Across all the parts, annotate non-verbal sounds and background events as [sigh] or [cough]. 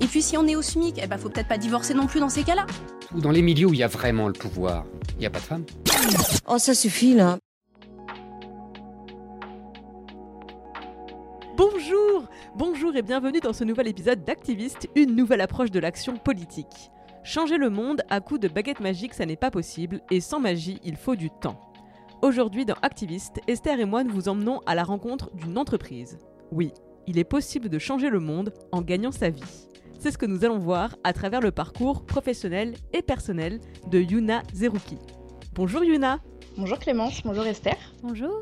Et puis si on est au SMIC, eh ben faut peut-être pas divorcer non plus dans ces cas-là. Dans les milieux où il y a vraiment le pouvoir, il n'y a pas de femmes. Oh, ça suffit là. Bonjour Bonjour et bienvenue dans ce nouvel épisode d'Activiste, une nouvelle approche de l'action politique. Changer le monde à coup de baguette magique, ça n'est pas possible, et sans magie, il faut du temps. Aujourd'hui dans Activiste, Esther et moi nous vous emmenons à la rencontre d'une entreprise. Oui, il est possible de changer le monde en gagnant sa vie. C'est ce que nous allons voir à travers le parcours professionnel et personnel de Yuna Zerouki. Bonjour Yuna Bonjour Clémence, bonjour Esther. Bonjour.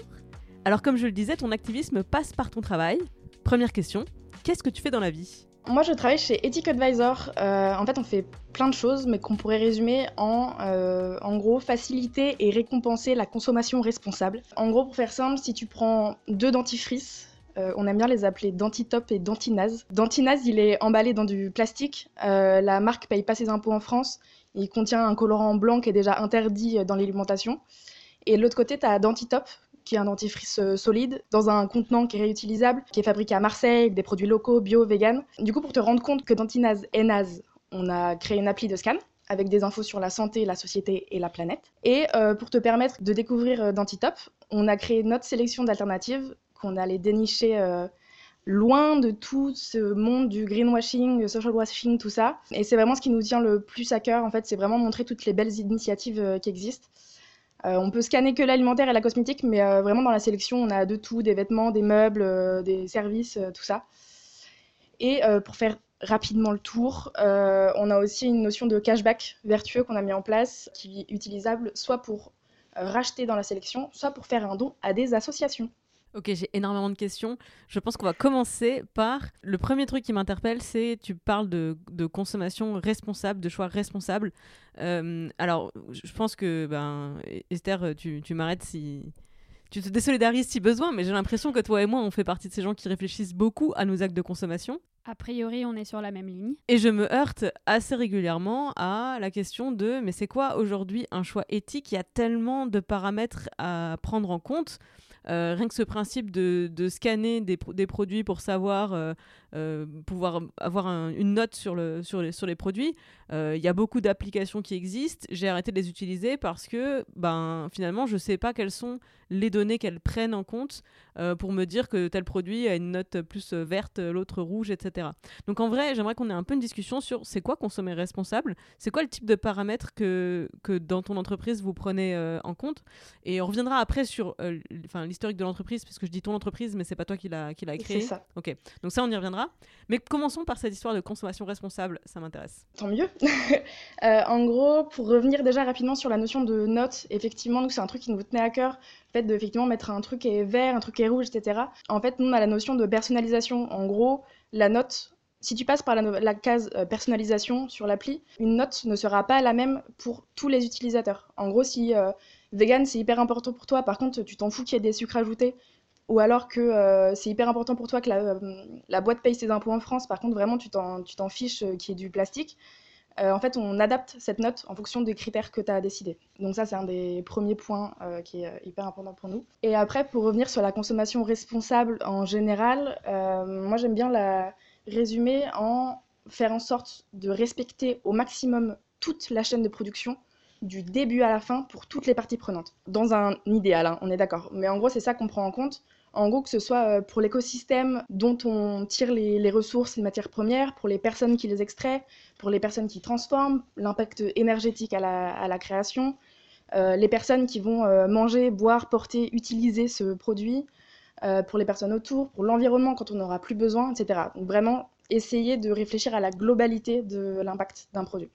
Alors comme je le disais, ton activisme passe par ton travail. Première question, qu'est-ce que tu fais dans la vie? Moi je travaille chez Ethic Advisor. Euh, en fait on fait plein de choses mais qu'on pourrait résumer en euh, en gros faciliter et récompenser la consommation responsable. En gros pour faire simple, si tu prends deux dentifrices euh, on aime bien les appeler Dentitop et Dentinase. Dentinase, il est emballé dans du plastique. Euh, la marque paye pas ses impôts en France. Il contient un colorant blanc qui est déjà interdit dans l'alimentation. Et de l'autre côté, tu as Dentitop, qui est un dentifrice euh, solide, dans un contenant qui est réutilisable, qui est fabriqué à Marseille, avec des produits locaux, bio, vegan. Du coup, pour te rendre compte que Dentinase est naze, on a créé une appli de scan avec des infos sur la santé, la société et la planète. Et pour te permettre de découvrir Dentitop, on a créé notre sélection d'alternatives qu'on allait dénicher euh, loin de tout ce monde du greenwashing, social washing, tout ça. Et c'est vraiment ce qui nous tient le plus à cœur, en fait, c'est vraiment montrer toutes les belles initiatives euh, qui existent. Euh, on peut scanner que l'alimentaire et la cosmétique, mais vraiment dans la sélection, on a de tout, des vêtements, des meubles, des services, tout ça. Et pour faire rapidement le tour, on a aussi une notion de cashback vertueux qu'on a mis en place, qui est utilisable soit pour racheter dans la sélection, soit pour faire un don à des associations. Ok, j'ai énormément de questions. Je pense qu'on va commencer par le premier truc qui m'interpelle, c'est tu parles de, consommation responsable, de choix responsable. Euh, alors, je pense que ben Esther, tu, tu m'arrêtes si tu te désolidarises si besoin, mais j'ai l'impression que toi et moi, on fait partie de ces gens qui réfléchissent beaucoup à nos actes de consommation. A priori, on est sur la même ligne. Et je me heurte assez régulièrement à la question de mais c'est quoi aujourd'hui un choix éthique? Il y a tellement de paramètres à prendre en compte. Euh, rien que ce principe de, scanner des, produits pour savoir, euh, euh, pouvoir avoir une note sur, le, sur, les, sur les produits, il y a beaucoup d'applications qui existent. J'ai arrêté de les utiliser parce que ben, finalement, je ne sais pas quelles sont les données qu'elles prennent en compte pour me dire que tel produit a une note plus verte, l'autre rouge, etc. Donc en vrai, j'aimerais qu'on ait un peu une discussion sur c'est quoi consommer responsable, c'est quoi le type de paramètres que, que dans ton entreprise vous prenez en compte. Et on reviendra après sur l'historique de l'entreprise, puisque je dis ton entreprise, mais c'est pas toi qui l'a créé. C'est ça. Ok. Donc ça, on y reviendra. Mais commençons par cette histoire de consommation responsable. Ça m'intéresse. Tant mieux. [laughs] euh, en gros, pour revenir déjà rapidement sur la notion de note, effectivement, c'est un truc qui nous tenait à cœur, le fait de effectivement mettre un truc qui est vert, un truc qui est rouge, etc. En fait, nous on a la notion de personnalisation. En gros, la note si tu passes par la, case euh, personnalisation sur l'appli, une note ne sera pas la même pour tous les utilisateurs. En gros, si euh, vegan c'est hyper important pour toi, par contre tu t'en fous qu'il y ait des sucres ajoutés, ou alors que euh, c'est hyper important pour toi que la, boîte paye ses impôts en France, par contre vraiment tu t'en fiches qu'il y ait du plastique, en fait on adapte cette note en fonction des critères que tu as décidé. Donc ça c'est un des premiers points qui est hyper important pour nous. Et après pour revenir sur la consommation responsable en général, moi j'aime bien la résumer en faire en sorte de respecter au maximum toute la chaîne de production du début à la fin pour toutes les parties prenantes. Dans un idéal, hein, on est d'accord. Mais en gros, c'est ça qu'on prend en compte. En gros, que ce soit pour l'écosystème dont on tire les, ressources, les matières premières, pour les personnes qui les extraient, pour les personnes qui transforment, l'impact énergétique à la, création, euh, les personnes qui vont euh, manger, boire, porter, utiliser ce produit, euh, pour les personnes autour, pour l'environnement quand on n'aura plus besoin, etc. Donc vraiment essayer de réfléchir à la globalité de l'impact d'un produit.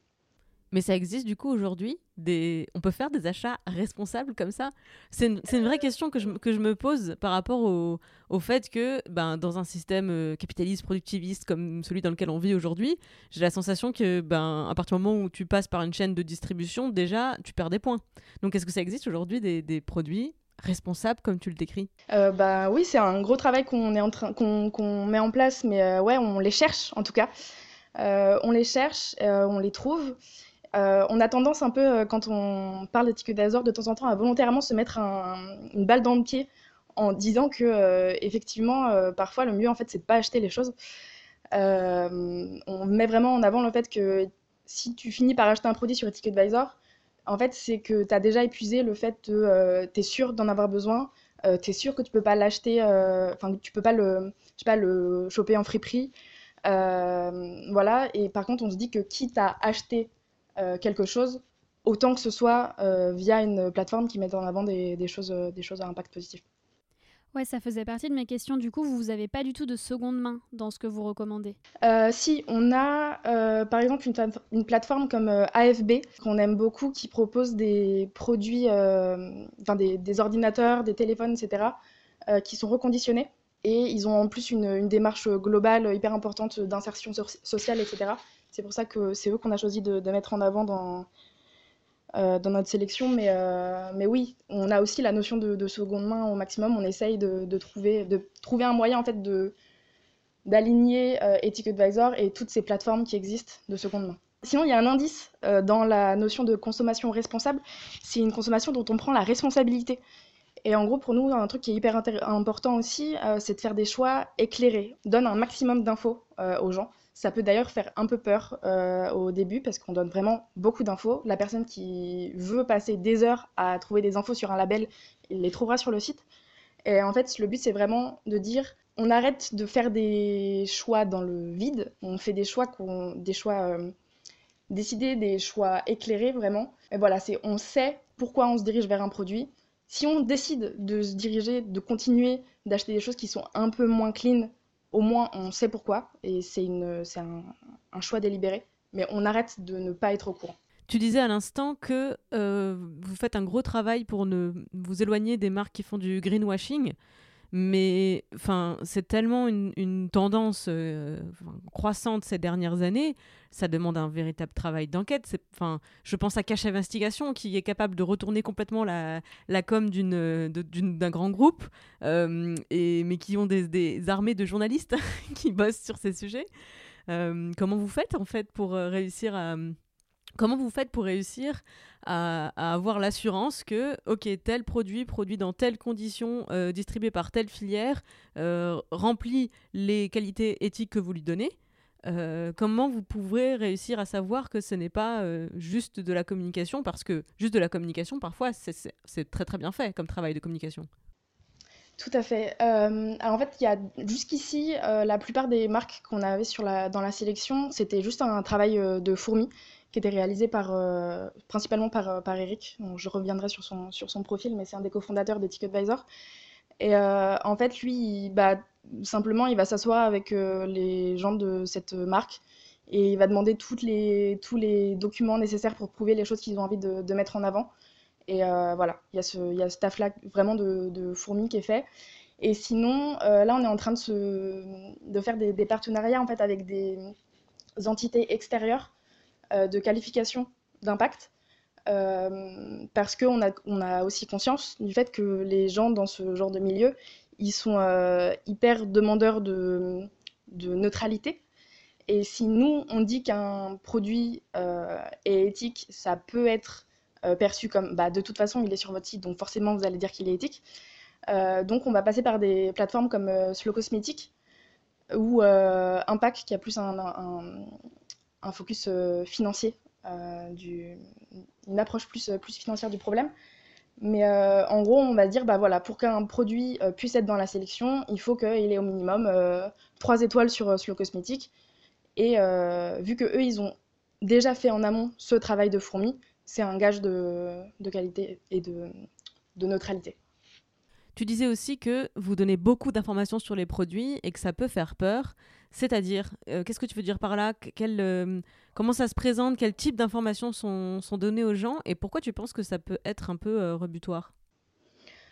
Mais ça existe du coup aujourd'hui? Des... On peut faire des achats responsables comme ça? C'est une, une, vraie question que je, que je, me pose par rapport au, au fait que ben, dans un système euh, capitaliste, productiviste comme celui dans lequel on vit aujourd'hui, j'ai la sensation que ben, à partir du moment où tu passes par une chaîne de distribution, déjà, tu perds des points. Donc est-ce que ça existe aujourd'hui des, des produits responsables comme tu le décris? Euh, bah oui c'est un gros travail qu'on est en train qu'on qu met en place mais euh, ouais on les cherche en tout cas. Euh, on les cherche on les trouve euh, on a tendance un peu, euh, quand on parle d'étiquette d'Azor, de temps en temps à volontairement se mettre un, une balle dans le pied en disant que, euh, effectivement, parfois le mieux, en fait, c'est de pas acheter les choses. On met vraiment en avant le fait que si tu finis par acheter un produit sur EtiquetAdvisor, en fait, c'est que tu as déjà épuisé le fait de. tu es sûr d'en avoir besoin, tu es sûr que tu peux pas l'acheter, enfin, que tu peux pas le, je sais pas, le choper en friperie. voilà, et par contre, on se dit que quitte à acheter quelque chose, autant que ce soit euh, via une plateforme qui mette en avant des, des, choses, des choses à impact positif. Ouais, ça faisait partie de mes questions. Du coup, vous n'avez pas du tout de seconde main dans ce que vous recommandez? Euh, Si, on a euh, par exemple une, une, plateforme comme euh, AFB, qu'on aime beaucoup, qui propose des produits, enfin des, des, ordinateurs, des téléphones, etc., qui sont reconditionnés. Et ils ont en plus une, une démarche globale hyper importante d'insertion so sociale, etc. C'est pour ça que c'est eux qu'on a choisi de, mettre en avant dans, euh, dans notre sélection. Mais, euh, mais oui, on a aussi la notion de, de, seconde main au maximum. On essaye de, trouver, de trouver un moyen en fait de d'aligner euh, Ethic Advisor et toutes ces plateformes qui existent de seconde main. Sinon, il y a un indice euh, dans la notion de consommation responsable. C'est une consommation dont on prend la responsabilité. Et en gros, pour nous, un truc qui est hyper important aussi, c'est de faire des choix éclairés. On donne un maximum d'infos aux gens. Ça peut d'ailleurs faire un peu peur euh, au début parce qu'on donne vraiment beaucoup d'infos. La personne qui veut passer des heures à trouver des infos sur un label, il les trouvera sur le site. Et en fait, le but, c'est vraiment de dire on arrête de faire des choix dans le vide, on fait des choix, des choix euh, décidés, des choix éclairés vraiment. Et voilà, on sait pourquoi on se dirige vers un produit. Si on décide de se diriger, de continuer d'acheter des choses qui sont un peu moins clean au moins on sait pourquoi et c'est un, choix délibéré, mais on arrête de ne pas être au courant. Tu disais à l'instant que euh, vous faites un gros travail pour ne vous éloigner des marques qui font du greenwashing, mais enfin c'est tellement une, tendance euh, croissante ces dernières années, ça demande un véritable travail d'enquête. Enfin, je pense à Cache Investigation qui est capable de retourner complètement la, la com d'une d'un grand groupe, euh, et mais qui ont des, des armées de journalistes [laughs] qui bossent sur ces sujets. Euh, comment vous faites en fait pour réussir à Comment vous faites pour réussir à, avoir l'assurance que, ok, tel produit, produit dans telles conditions, euh, distribué par telle filière, euh, remplit les qualités éthiques que vous lui donnez euh, comment vous pourrez réussir à savoir que ce n'est pas juste de la communication Parce que juste de la communication, parfois, c'est très très bien fait comme travail de communication? Tout à fait. En fait, il jusqu'ici, la plupart des marques qu'on avait sur dans la sélection, c'était juste un travail de fourmi qui était réalisé euh, principalement par, par Eric. Je reviendrai sur son, profil, mais c'est un des cofondateurs d'EtiquetAdvisor. Et en fait, lui, il, bah, simplement, il va s'asseoir avec les gens de cette marque et il va demander tous les documents nécessaires pour prouver les choses qu'ils ont envie de, de mettre en avant. Et euh, voilà, il y a ce, taf-là vraiment de, de fourmi qui est fait. Et sinon, euh, là, on est en train de, de faire des, des, partenariats en fait, avec des entités extérieures euh, de qualification d'impact. Euh, parce qu'on a, on a aussi conscience du fait que les gens dans ce genre de milieu, ils sont euh, hyper demandeurs de, de neutralité. Et si nous, on dit qu'un produit euh, est éthique, ça peut être euh, perçu comme bah, de toute façon il est sur votre site donc forcément vous allez dire qu'il est éthique. Euh, donc on va passer par des plateformes comme euh, Slow Cosmetic ou euh, Impact qui a plus un, un focus euh, financier, du, une approche plus, plus financière du problème. Mais euh, en gros, on va dire, bah voilà, pour qu'un produit euh, puisse être dans la sélection, il faut qu'il ait au minimum euh, 3 étoiles sur, sur le cosmétique. Et euh, vu que eux, ils ont déjà fait en amont ce travail de fourmi, c'est un gage de, de qualité et de, de neutralité. Tu disais aussi que vous donnez beaucoup d'informations sur les produits et que ça peut faire peur. C'est-à-dire, euh, qu'est-ce que tu veux dire par là? Euh, Comment ça se présente? Quel type d'informations sont, sont, données aux gens? Et pourquoi tu penses que ça peut être un peu euh, rebutoire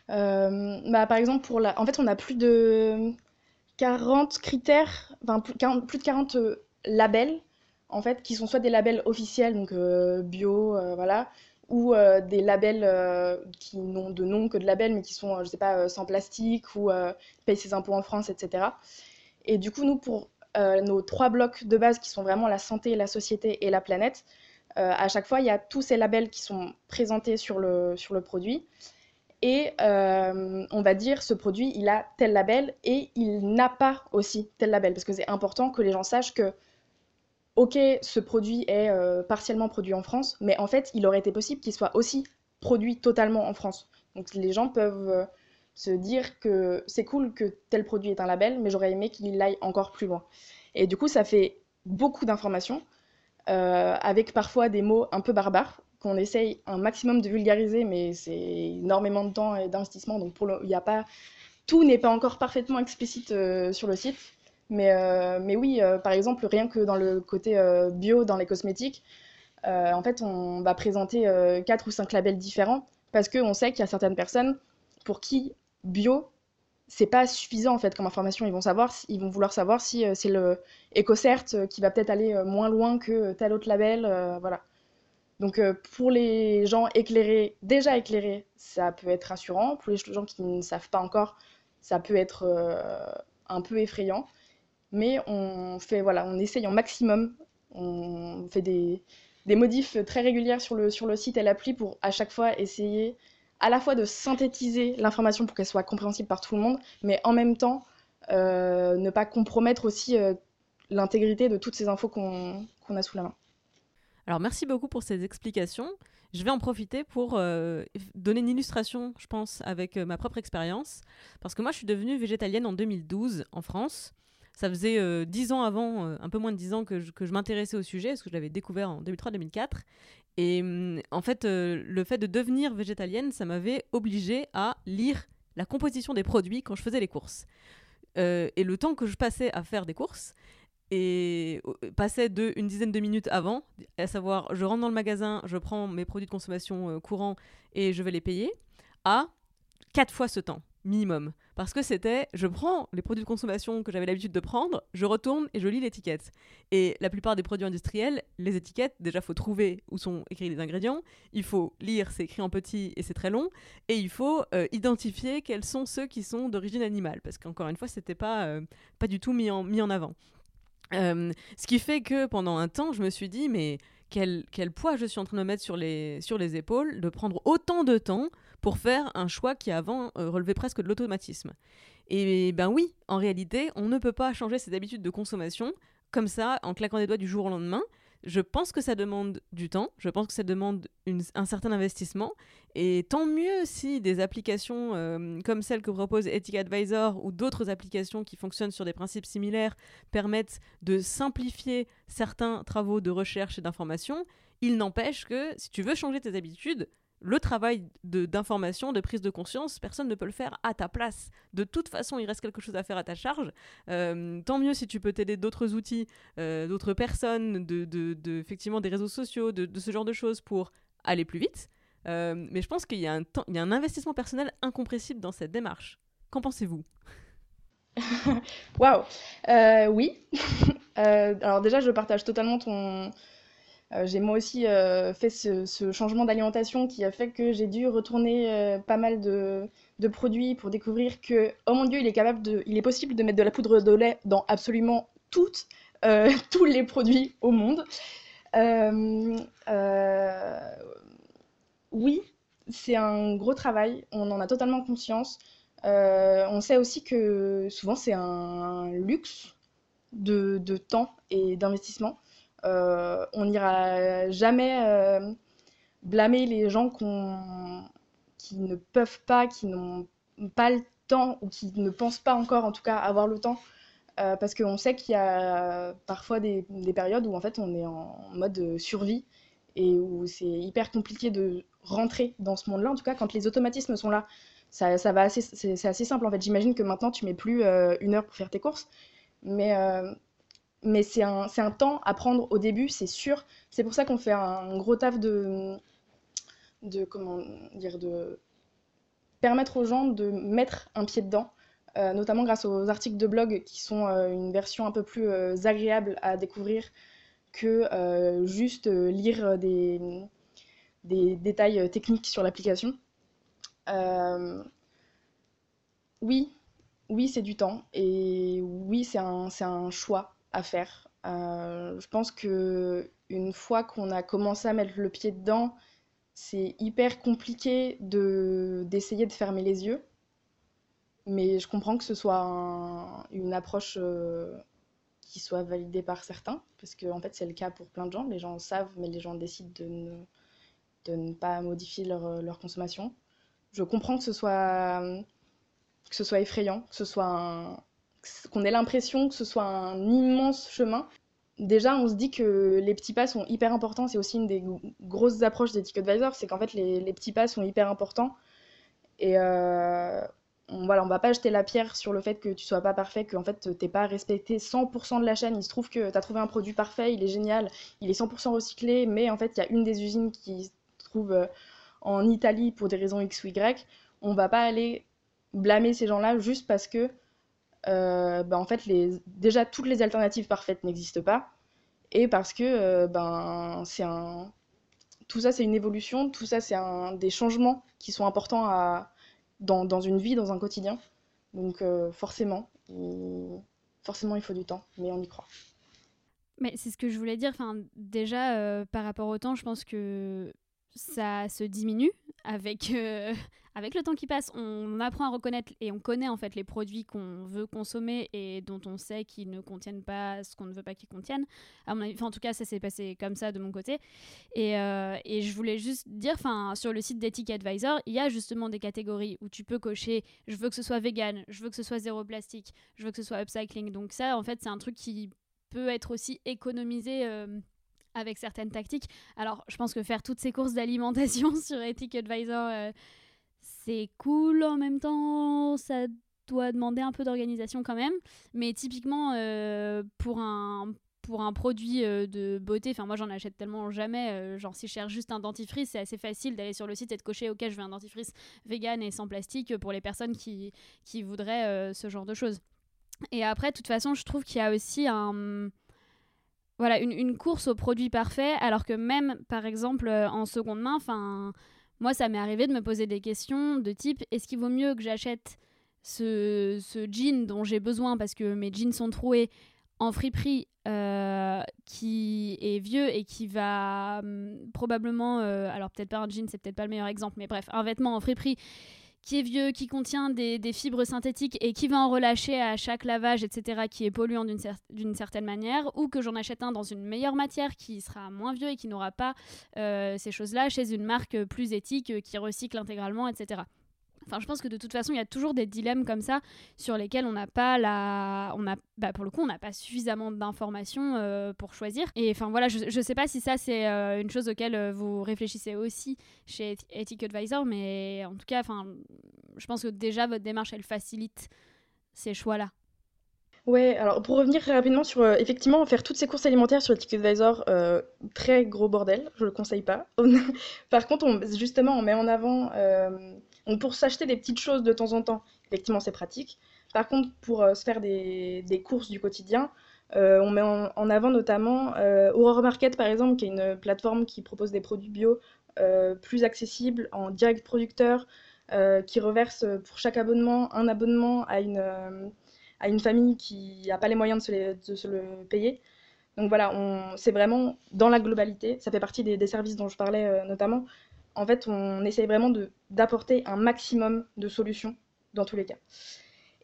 euh, bah, Par exemple, pour la... en fait, on a plus de 40 critères, enfin plus, 40, plus de 40 labels, en fait, qui sont soit des labels officiels, donc bio, voilà, ou euh, des labels euh, qui n'ont de nom que de labels, mais qui sont, je sais pas, sans plastique ou paye ses impôts en France, etc. Et du coup, nous, pour euh, nos trois blocs de base qui sont vraiment la santé, la société et la planète, euh, à chaque fois, il y a tous ces labels qui sont présentés sur le, sur le produit. Et euh, on va dire, ce produit, il a tel label et il n'a pas aussi tel label. Parce que c'est important que les gens sachent que, ok, ce produit est euh, partiellement produit en France, mais en fait, il aurait été possible qu'il soit aussi produit totalement en France. Donc les gens peuvent euh, se dire que c'est cool que tel produit est un label, mais j'aurais aimé qu'il aille encore plus loin. Et du coup, ça fait beaucoup d'informations, euh, avec parfois des mots un peu barbares, qu'on essaye un maximum de vulgariser, mais c'est énormément de temps et d'investissement, donc pour le, y a pas, tout n'est pas encore parfaitement explicite sur le site. Mais, euh, mais oui, euh, par exemple, rien que dans le côté euh, bio, dans les cosmétiques, en fait, on va présenter quatre ou cinq labels différents, parce qu'on sait qu'il y a certaines personnes pour qui bio, c'est pas suffisant en fait comme information. Ils vont savoir, ils vont vouloir savoir si c'est le EcoCert qui va peut-être aller moins loin que tel autre label, voilà. Donc pour les gens éclairés, déjà éclairés, ça peut être rassurant. Pour les gens qui ne savent pas encore, ça peut être un peu effrayant. Mais on fait, voilà, on essaye en maximum. On fait des, des modifs très régulières sur le, sur le site et l'appli pour à chaque fois essayer à la fois de synthétiser l'information pour qu'elle soit compréhensible par tout le monde, mais en même temps euh, ne pas compromettre aussi euh, l'intégrité de toutes ces infos qu'on qu a sous la main. Alors merci beaucoup pour ces explications. Je vais en profiter pour euh, donner une illustration, je pense, avec ma propre expérience. Parce que moi, je suis devenue végétalienne en 2012 en France. Ça faisait euh, 10 ans avant, euh, un peu moins de 10 ans que je, que je m'intéressais au sujet, parce que je l'avais découvert en 2003-2004. Et hum, en fait, euh, le fait de devenir végétalienne, ça m'avait obligée à lire la composition des produits quand je faisais les courses. Et le temps que je passais à faire des courses, et passait de une dizaine de minutes avant, à savoir je rentre dans le magasin, je prends mes produits de consommation euh, courants et je vais les payer, à quatre fois ce temps minimum. Parce que c'était, je prends les produits de consommation que j'avais l'habitude de prendre, je retourne et je lis l'étiquette. Et la plupart des produits industriels, les étiquettes, déjà faut trouver où sont écrits les ingrédients, il faut lire, c'est écrit en petit et c'est très long, et il faut euh, identifier quels sont ceux qui sont d'origine animale. Parce qu'encore une fois, c'était pas, euh, pas du tout mis en, mis en avant. Euh, ce qui fait que pendant un temps, je me suis dit, mais quel, quel, poids je suis en train de mettre sur les, sur les épaules, de prendre autant de temps pour faire un choix qui avant euh, relevait presque de l'automatisme. Et ben oui, en réalité, on ne peut pas changer ses habitudes de consommation comme ça, en claquant des doigts du jour au lendemain. Je pense que ça demande du temps, je pense que ça demande un certain investissement, et tant mieux si des applications euh, comme celle que propose Ethic Advisor ou d'autres applications qui fonctionnent sur des principes similaires permettent de simplifier certains travaux de recherche et d'information. Il n'empêche que si tu veux changer tes habitudes, le travail d'information, de, prise de conscience, personne ne peut le faire à ta place. De toute façon, il reste quelque chose à faire à ta charge. Euh, tant mieux si tu peux t'aider d'autres outils, euh, d'autres personnes, de, de, effectivement des réseaux sociaux, de, ce genre de choses pour aller plus vite. Euh, mais je pense qu'il y, y, a un investissement personnel incompressible dans cette démarche. Qu'en pensez-vous? [laughs] Waouh. Oui. [laughs] alors déjà, je partage totalement ton j'ai moi aussi euh, fait ce, changement d'alimentation qui a fait que j'ai dû retourner euh, pas mal de, de, produits pour découvrir que, oh mon dieu, il est, capable de, il est possible de mettre de la poudre de lait dans absolument toutes, [laughs] tous les produits au monde. oui, c'est un gros travail, on en a totalement conscience. on sait aussi que souvent c'est un luxe de, de temps et d'investissement. Euh, on n'ira jamais euh, blâmer les gens qui ne peuvent pas, qui n'ont pas le temps ou qui ne pensent pas encore en tout cas avoir le temps euh, parce qu'on sait qu'il y a parfois des, des, périodes où en fait on est en mode survie et où c'est hyper compliqué de rentrer dans ce monde-là. En tout cas, quand les automatismes sont là, ça, va assez, c'est assez simple en fait. J'imagine que maintenant tu mets plus une heure pour faire tes courses, mais mais c'est un, un temps à prendre au début, c'est sûr. C'est pour ça qu'on fait un gros taf de de comment dire de permettre aux gens de mettre un pied dedans euh, notamment grâce aux articles de blog qui sont euh, une version un peu plus euh, agréable à découvrir que juste lire des, des, détails techniques sur l'application. oui, oui, c'est du temps et oui, c'est un, un, choix à faire. je pense que une fois qu'on a commencé à mettre le pied dedans, c'est hyper compliqué d'essayer de fermer les yeux mais je comprends que ce soit une approche euh, qui soit validée par certains, parce que en fait c'est le cas pour plein de gens. Les gens savent, mais les gens décident de ne, de ne pas modifier leur, leur, consommation. Je comprends que ce soit, que ce soit effrayant, que ce soit qu'on ait l'impression que ce soit un immense chemin. Déjà, on se dit que les petits pas sont hyper importants. C'est aussi une des grosses approches des TicketAdvisor, c'est qu'en fait les, les, petits pas sont hyper importants. Et euh, on, voilà, on va pas jeter la pierre sur le fait que tu sois pas parfait, que en fait t'es pas respecté 100% de la chaîne. Il se trouve que tu as trouvé un produit parfait, il est génial, il est 100% recyclé, mais en fait il y a une des usines qui se trouve euh, en Italie pour des raisons X ou Y. On va pas aller blâmer ces gens-là juste parce que bah, en fait les, déjà toutes les alternatives parfaites n'existent pas et parce que euh, ben c'est un tout ça c'est une évolution, tout ça c'est un des changements qui sont importants à dans, dans, une vie, dans un quotidien. Donc euh, forcément, il... forcément, il faut du temps, mais on y croit. Mais c'est ce que je voulais dire. Enfin, déjà, par rapport au temps, je pense que ça se diminue avec, euh, [laughs] avec le temps qui passe. On apprend à reconnaître et on connaît en fait les produits qu'on veut consommer et dont on sait qu'ils ne contiennent pas ce qu'on ne veut pas qu'ils contiennent. À en tout cas, ça s'est passé comme ça de mon côté. Et, euh, et je voulais juste dire, sur le site d'Ethic Advisor, il y a justement des catégories où tu peux cocher je veux que ce soit vegan, je veux que ce soit zéro plastique, je veux que ce soit upcycling. Donc ça, en fait, c'est un truc qui peut être aussi économisé. Euh, avec certaines tactiques. Alors, je pense que faire toutes ces courses d'alimentation [laughs] sur Ethic Advisor, euh, c'est cool en même temps, ça doit demander un peu d'organisation quand même. Mais typiquement, euh, pour un pour un produit euh, de beauté, enfin moi j'en achète tellement jamais, genre si je cherche juste un dentifrice, c'est assez facile d'aller sur le site et de cocher ok je veux un dentifrice vegan et sans plastique pour les personnes qui, qui voudraient ce genre de choses. Et après, de toute façon, je trouve qu'il y a aussi un voilà, une, course au produit parfait, alors que même, par exemple, euh, en seconde main, enfin, moi, ça m'est arrivé de me poser des questions de type est-ce qu'il vaut mieux que j'achète ce, jean dont j'ai besoin parce que mes jeans sont troués en friperie euh, qui est vieux et qui va hum, probablement, euh, alors peut-être pas un jean, c'est peut-être pas le meilleur exemple, mais bref, un vêtement en friperie qui est vieux, qui contient des, fibres synthétiques et qui va en relâcher à chaque lavage, etc., qui est polluant d'une certaine manière, ou que j'en achète un dans une meilleure matière qui sera moins vieux et qui n'aura pas euh, ces choses-là chez une marque plus éthique euh, qui recycle intégralement, etc. Enfin, je pense que de toute façon, il y a toujours des dilemmes comme ça sur lesquels on n'a pas la, on a, bah, pour le coup, on n'a pas suffisamment d'informations euh, pour choisir. Et enfin voilà, je, ne sais pas si ça c'est euh, une chose auquel euh, vous réfléchissez aussi chez Ethic Advisor, mais en tout cas, je pense que déjà votre démarche elle facilite ces choix-là. Ouais, alors pour revenir très rapidement sur effectivement faire toutes ces courses alimentaires sur Ethic Advisor, très gros bordel, je le conseille pas. [laughs] Par contre, on, justement, on met en avant donc pour s'acheter des petites choses de temps en temps, effectivement c'est pratique. Par contre, pour euh, se faire des, courses du quotidien, euh, on met en, avant notamment euh, Aurora Market par exemple, qui est une plateforme qui propose des produits bio plus accessibles en direct producteur, qui reverse pour chaque abonnement un abonnement à une, à une famille qui n'a pas les moyens de se, le payer. Donc voilà, c'est vraiment dans la globalité. Ça fait partie des, des services dont je parlais notamment en fait, on essaye vraiment d'apporter un maximum de solutions dans tous les cas.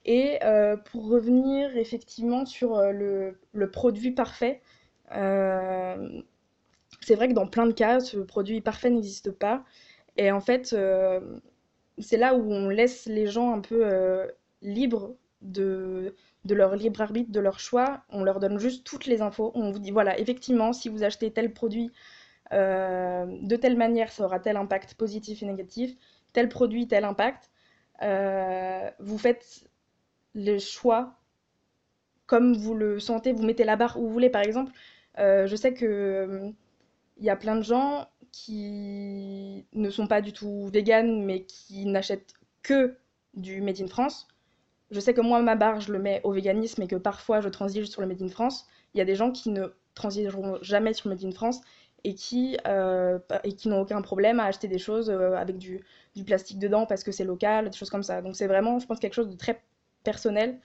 Et euh, pour revenir effectivement sur euh, le, produit parfait, euh, c'est vrai que dans plein de cas, ce produit parfait n'existe pas. Et en fait, c'est là où on laisse les gens un peu libres de, de leur libre arbitre, de leur choix. On leur donne juste toutes les infos. On vous dit, voilà, effectivement, si vous achetez tel produit de telle manière, ça aura tel impact positif et négatif. Tel produit, tel impact. vous faites les choix comme vous le sentez, vous mettez la barre où vous voulez. Par exemple, euh, je sais que il y a plein de gens qui ne sont pas du tout véganes, mais qui n'achètent que du Made in France. Je sais que moi, ma barre, je le mets au véganisme et que parfois je transige sur le Made in France. Il y a des gens qui ne transigeront jamais sur le Made in France et qui, euh, qui n'ont aucun problème à acheter des choses euh, avec du, du, plastique dedans parce que c'est local, des choses comme ça. Donc c'est vraiment, je pense, quelque chose de très personnel.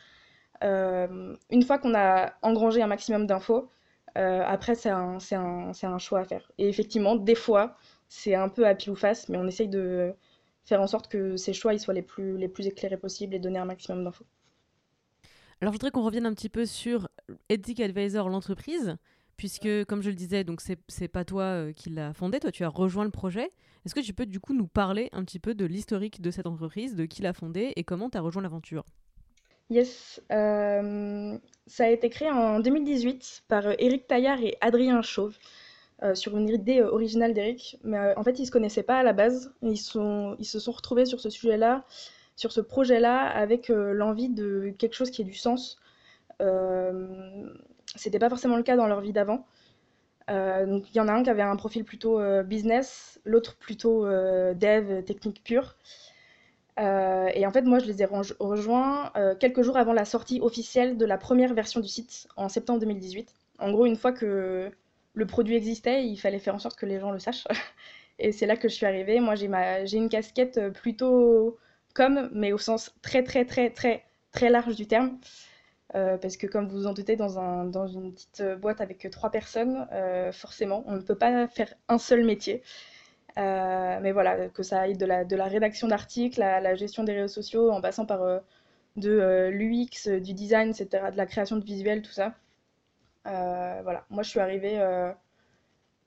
Euh, une fois qu'on a engrangé un maximum d'infos, après, c'est un, un, un, choix à faire. Et effectivement, des fois, c'est un peu à pile ou face, mais on essaye de faire en sorte que ces choix ils soient les plus, les plus éclairés possibles et donner un maximum d'infos. Alors, je voudrais qu'on revienne un petit peu sur Ethic Advisor, l'entreprise, puisque, comme je le disais, donc c'est pas toi euh, qui l'as fondé, toi tu as rejoint le projet. Est-ce que tu peux du coup nous parler un petit peu de l'historique de cette entreprise, de qui l'a fondée et comment tu as rejoint l'aventure? Yes, euh, ça a été créé en 2018 par Eric euh, Taillard et Adrien Chauve sur une idée originale d'Eric. Mais en fait, ils ne se connaissaient pas à la base. Ils se sont retrouvés sur ce sujet-là, sur ce projet-là, avec l'envie de quelque chose qui ait du sens. C'était pas forcément le cas dans leur vie d'avant. donc il y en a un qui avait un profil plutôt business, l'autre plutôt dev, technique pure. Euh, et en fait, moi, je les ai rejoints euh, quelques jours avant la sortie officielle de la première version du site en septembre 2018. En gros, une fois que le produit existait, il fallait faire en sorte que les gens le sachent. [laughs] et c'est là que je suis arrivée. Moi, j'ai une casquette plutôt comme, mais au sens très, très, très, très, très large du terme. Euh, parce que comme vous vous en doutez, dans, un, dans une petite boîte avec trois personnes, forcément, on ne peut pas faire un seul métier. Euh, mais voilà, que ça aille de la, de la rédaction d'articles à la gestion des réseaux sociaux, en passant par euh, de euh, l'UX, du design, etc., de la création de visuels, tout ça. voilà, moi je suis arrivée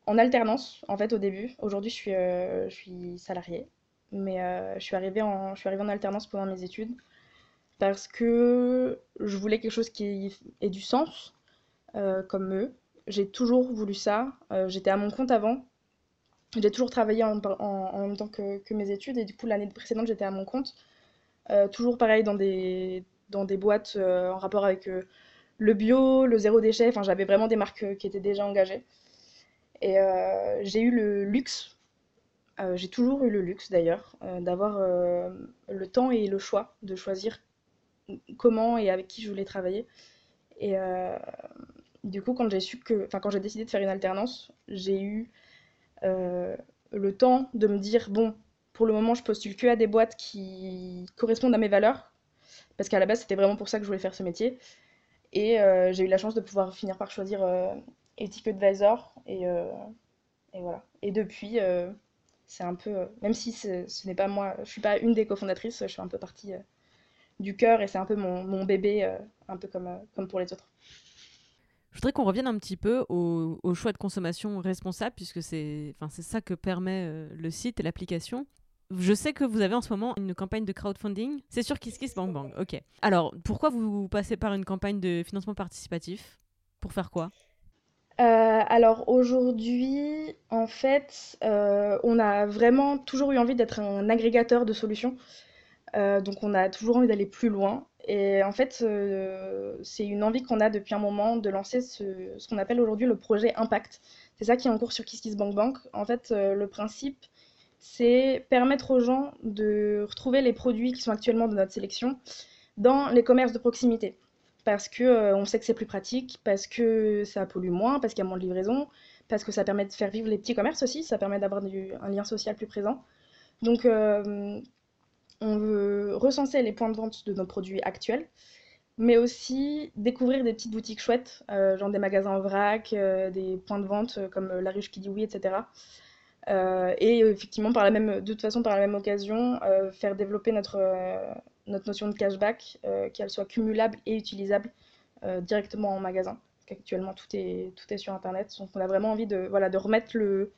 en alternance, en fait, au début. Aujourd'hui, je suis, je suis salariée, mais je, suis en, je suis arrivée en alternance pendant mes études parce que je voulais quelque chose qui ait du sens, comme eux. J'ai toujours voulu ça. J'étais à mon compte avant, j'ai toujours travaillé en, même temps que, mes études et du coup l'année précédente j'étais à mon compte. Euh, toujours pareil dans des, dans des boîtes euh, en rapport avec euh, le bio, le zéro déchet, enfin j'avais vraiment des marques qui étaient déjà engagées. Et j'ai eu le luxe, j'ai toujours eu le luxe d'ailleurs, d'avoir le temps et le choix de choisir comment et avec qui je voulais travailler. Et du coup quand j'ai su que, enfin quand j'ai décidé de faire une alternance, j'ai eu euh, le temps de me dire bon, pour le moment, je postule que à des boîtes qui correspondent à mes valeurs, parce qu'à la base, c'était vraiment pour ça que je voulais faire ce métier. Et euh, j'ai eu la chance de pouvoir finir par choisir euh, Advisor. Et, et, voilà. Et depuis, c'est un peu. même si ce n'est pas moi, je suis pas une des cofondatrices, je suis un peu partie du cœur et c'est un peu mon, mon bébé, un peu comme, comme pour les autres. Je voudrais qu'on revienne un petit peu au, choix de consommation responsable, puisque c'est ça que permet euh, le site et l'application. Je sais que vous avez en ce moment une campagne de crowdfunding. C'est sur KissKissBankBank. Ok. Alors, pourquoi vous passez par une campagne de financement participatif? Pour faire quoi? Euh, alors aujourd'hui, en fait, euh, on a vraiment toujours eu envie d'être un agrégateur de solutions. Donc on a toujours envie d'aller plus loin. Et en fait, euh, c'est une envie qu'on a depuis un moment de lancer ce, qu'on appelle aujourd'hui le projet Impact. C'est ça qui est en cours sur KissKissBankBank. En fait, euh, le principe, c'est permettre aux gens de retrouver les produits qui sont actuellement de notre sélection dans les commerces de proximité. Parce que euh, on sait que c'est plus pratique, parce que ça pollue moins, parce qu'il y a moins de livraison, parce que ça permet de faire vivre les petits commerces aussi, ça permet d'avoir un lien social plus présent. Donc, on veut recenser les points de vente de nos produits actuels, mais aussi découvrir des petites boutiques chouettes, euh, genre des magasins en vrac, euh, des points de vente euh, comme La Ruche qui dit oui, etc. et effectivement, par la même, de toute façon, par la même occasion, faire développer notre, notre notion de cashback, qu'elle soit cumulable et utilisable directement en magasin. Parce qu'actuellement, tout est, tout est sur Internet. Donc, on a vraiment envie de, voilà, de remettre le,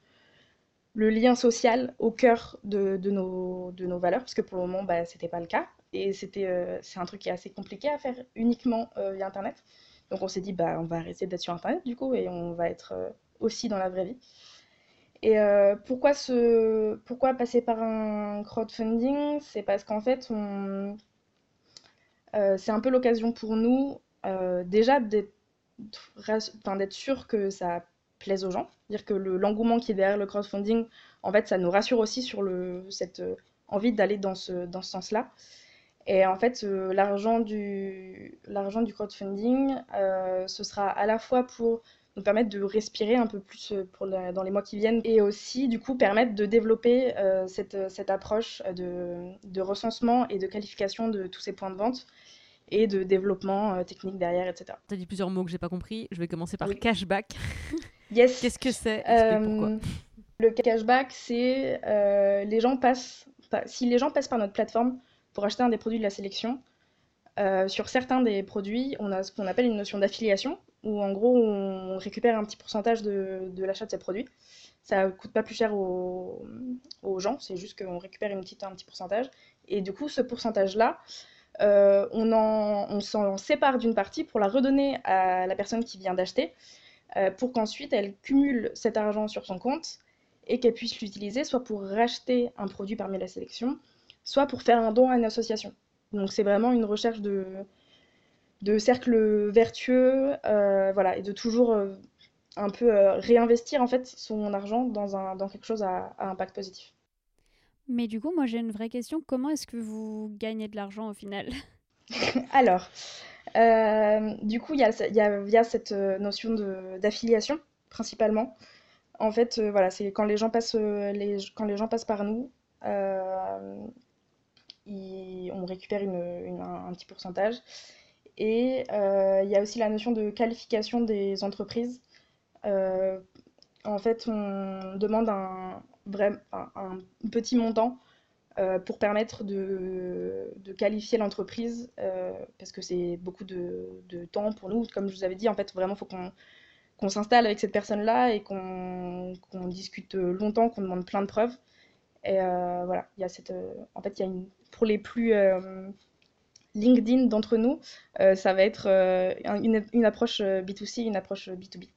le lien social au cœur de, de, nos, de nos valeurs, parce que pour le moment, bah, c'était pas le cas. Et c'était, euh, c'est un truc qui est assez compliqué à faire uniquement euh, via Internet. Donc on s'est dit, bah, on va arrêter d'être sur Internet du coup, et on va être euh, aussi dans la vraie vie. Et pourquoi, ce, pourquoi passer par un crowdfunding? C'est parce qu'en fait, on, c'est un peu l'occasion pour nous, déjà d'être, d'être sûr que ça plaise aux gens. Dire que l'engouement qui est derrière le crowdfunding, en fait, ça nous rassure aussi sur le, cette envie d'aller dans ce, dans ce sens-là. Et en fait, euh, l'argent du, du crowdfunding, euh, ce sera à la fois pour nous permettre de respirer un peu plus euh, pour dans les mois qui viennent et aussi, du coup, permettre de développer cette, cette, approche de, de, recensement et de qualification de tous ces points de vente et de développement technique derrière, etc. Tu as dit plusieurs mots que j'ai pas compris. Je vais commencer par cashback. [laughs] Yes. Qu'est-ce que c'est? Le cashback, c'est les gens passent, si les gens passent par notre plateforme, pour acheter un des produits de la sélection. Euh, sur certains des produits, on a ce qu'on appelle une notion d'affiliation, où en gros on récupère un petit pourcentage de, l'achat de ces produits. Ça ne coûte pas plus cher aux, gens, c'est juste qu'on récupère une petite, un petit pourcentage. Et du coup, ce pourcentage-là, euh, on, s'en sépare d'une partie pour la redonner à la personne qui vient d'acheter, euh, pour qu'ensuite elle cumule cet argent sur son compte et qu'elle puisse l'utiliser soit pour racheter un produit parmi la sélection, soit pour faire un don à une association. Donc c'est vraiment une recherche de, de cercle vertueux, euh, voilà, et de toujours euh, un peu euh, réinvestir en fait son argent dans, un, dans quelque chose à, impact positif. Mais du coup, moi j'ai une vraie question. Comment est-ce que vous gagnez de l'argent au final? [laughs] Alors, du coup, il y a, y, cette notion d'affiliation principalement. En fait, voilà, c'est quand les gens passent, les, quand les gens passent par nous, on récupère un, petit pourcentage. Et euh, il y a aussi la notion de qualification des entreprises. Euh, en fait, on demande un, vrai, un, petit montant euh, pour permettre de, qualifier l'entreprise, parce que c'est beaucoup de, temps pour nous. Comme je vous avais dit, en fait, vraiment, il faut qu'on s'installe avec cette personne-là et qu'on discute longtemps, qu'on demande plein de preuves. Et voilà, il y a cette, en fait, il y a une pour les plus euh, LinkedIn d'entre nous, euh, ça va être euh, une, approche B2C, une approche B2B.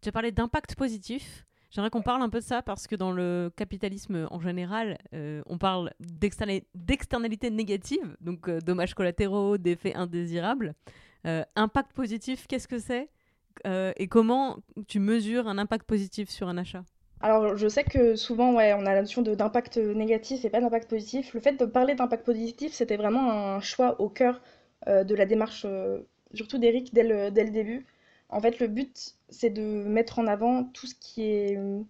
Tu parlé d'impact positif. J'aimerais qu'on parle un peu de ça parce que dans le capitalisme en général, on parle d'externalités négatives, donc dommages collatéraux, d'effets indésirables. impact positif, qu'est-ce que c'est? Et comment tu mesures un impact positif sur un achat? Alors, je sais que souvent, ouais, on a la notion d'impact négatif et pas d'impact positif. Le fait de parler d'impact positif, c'était vraiment un choix au cœur euh, de la démarche, euh, surtout d'Eric, dès le début. En fait, le but, c'est de mettre en avant tout ce qui est euh,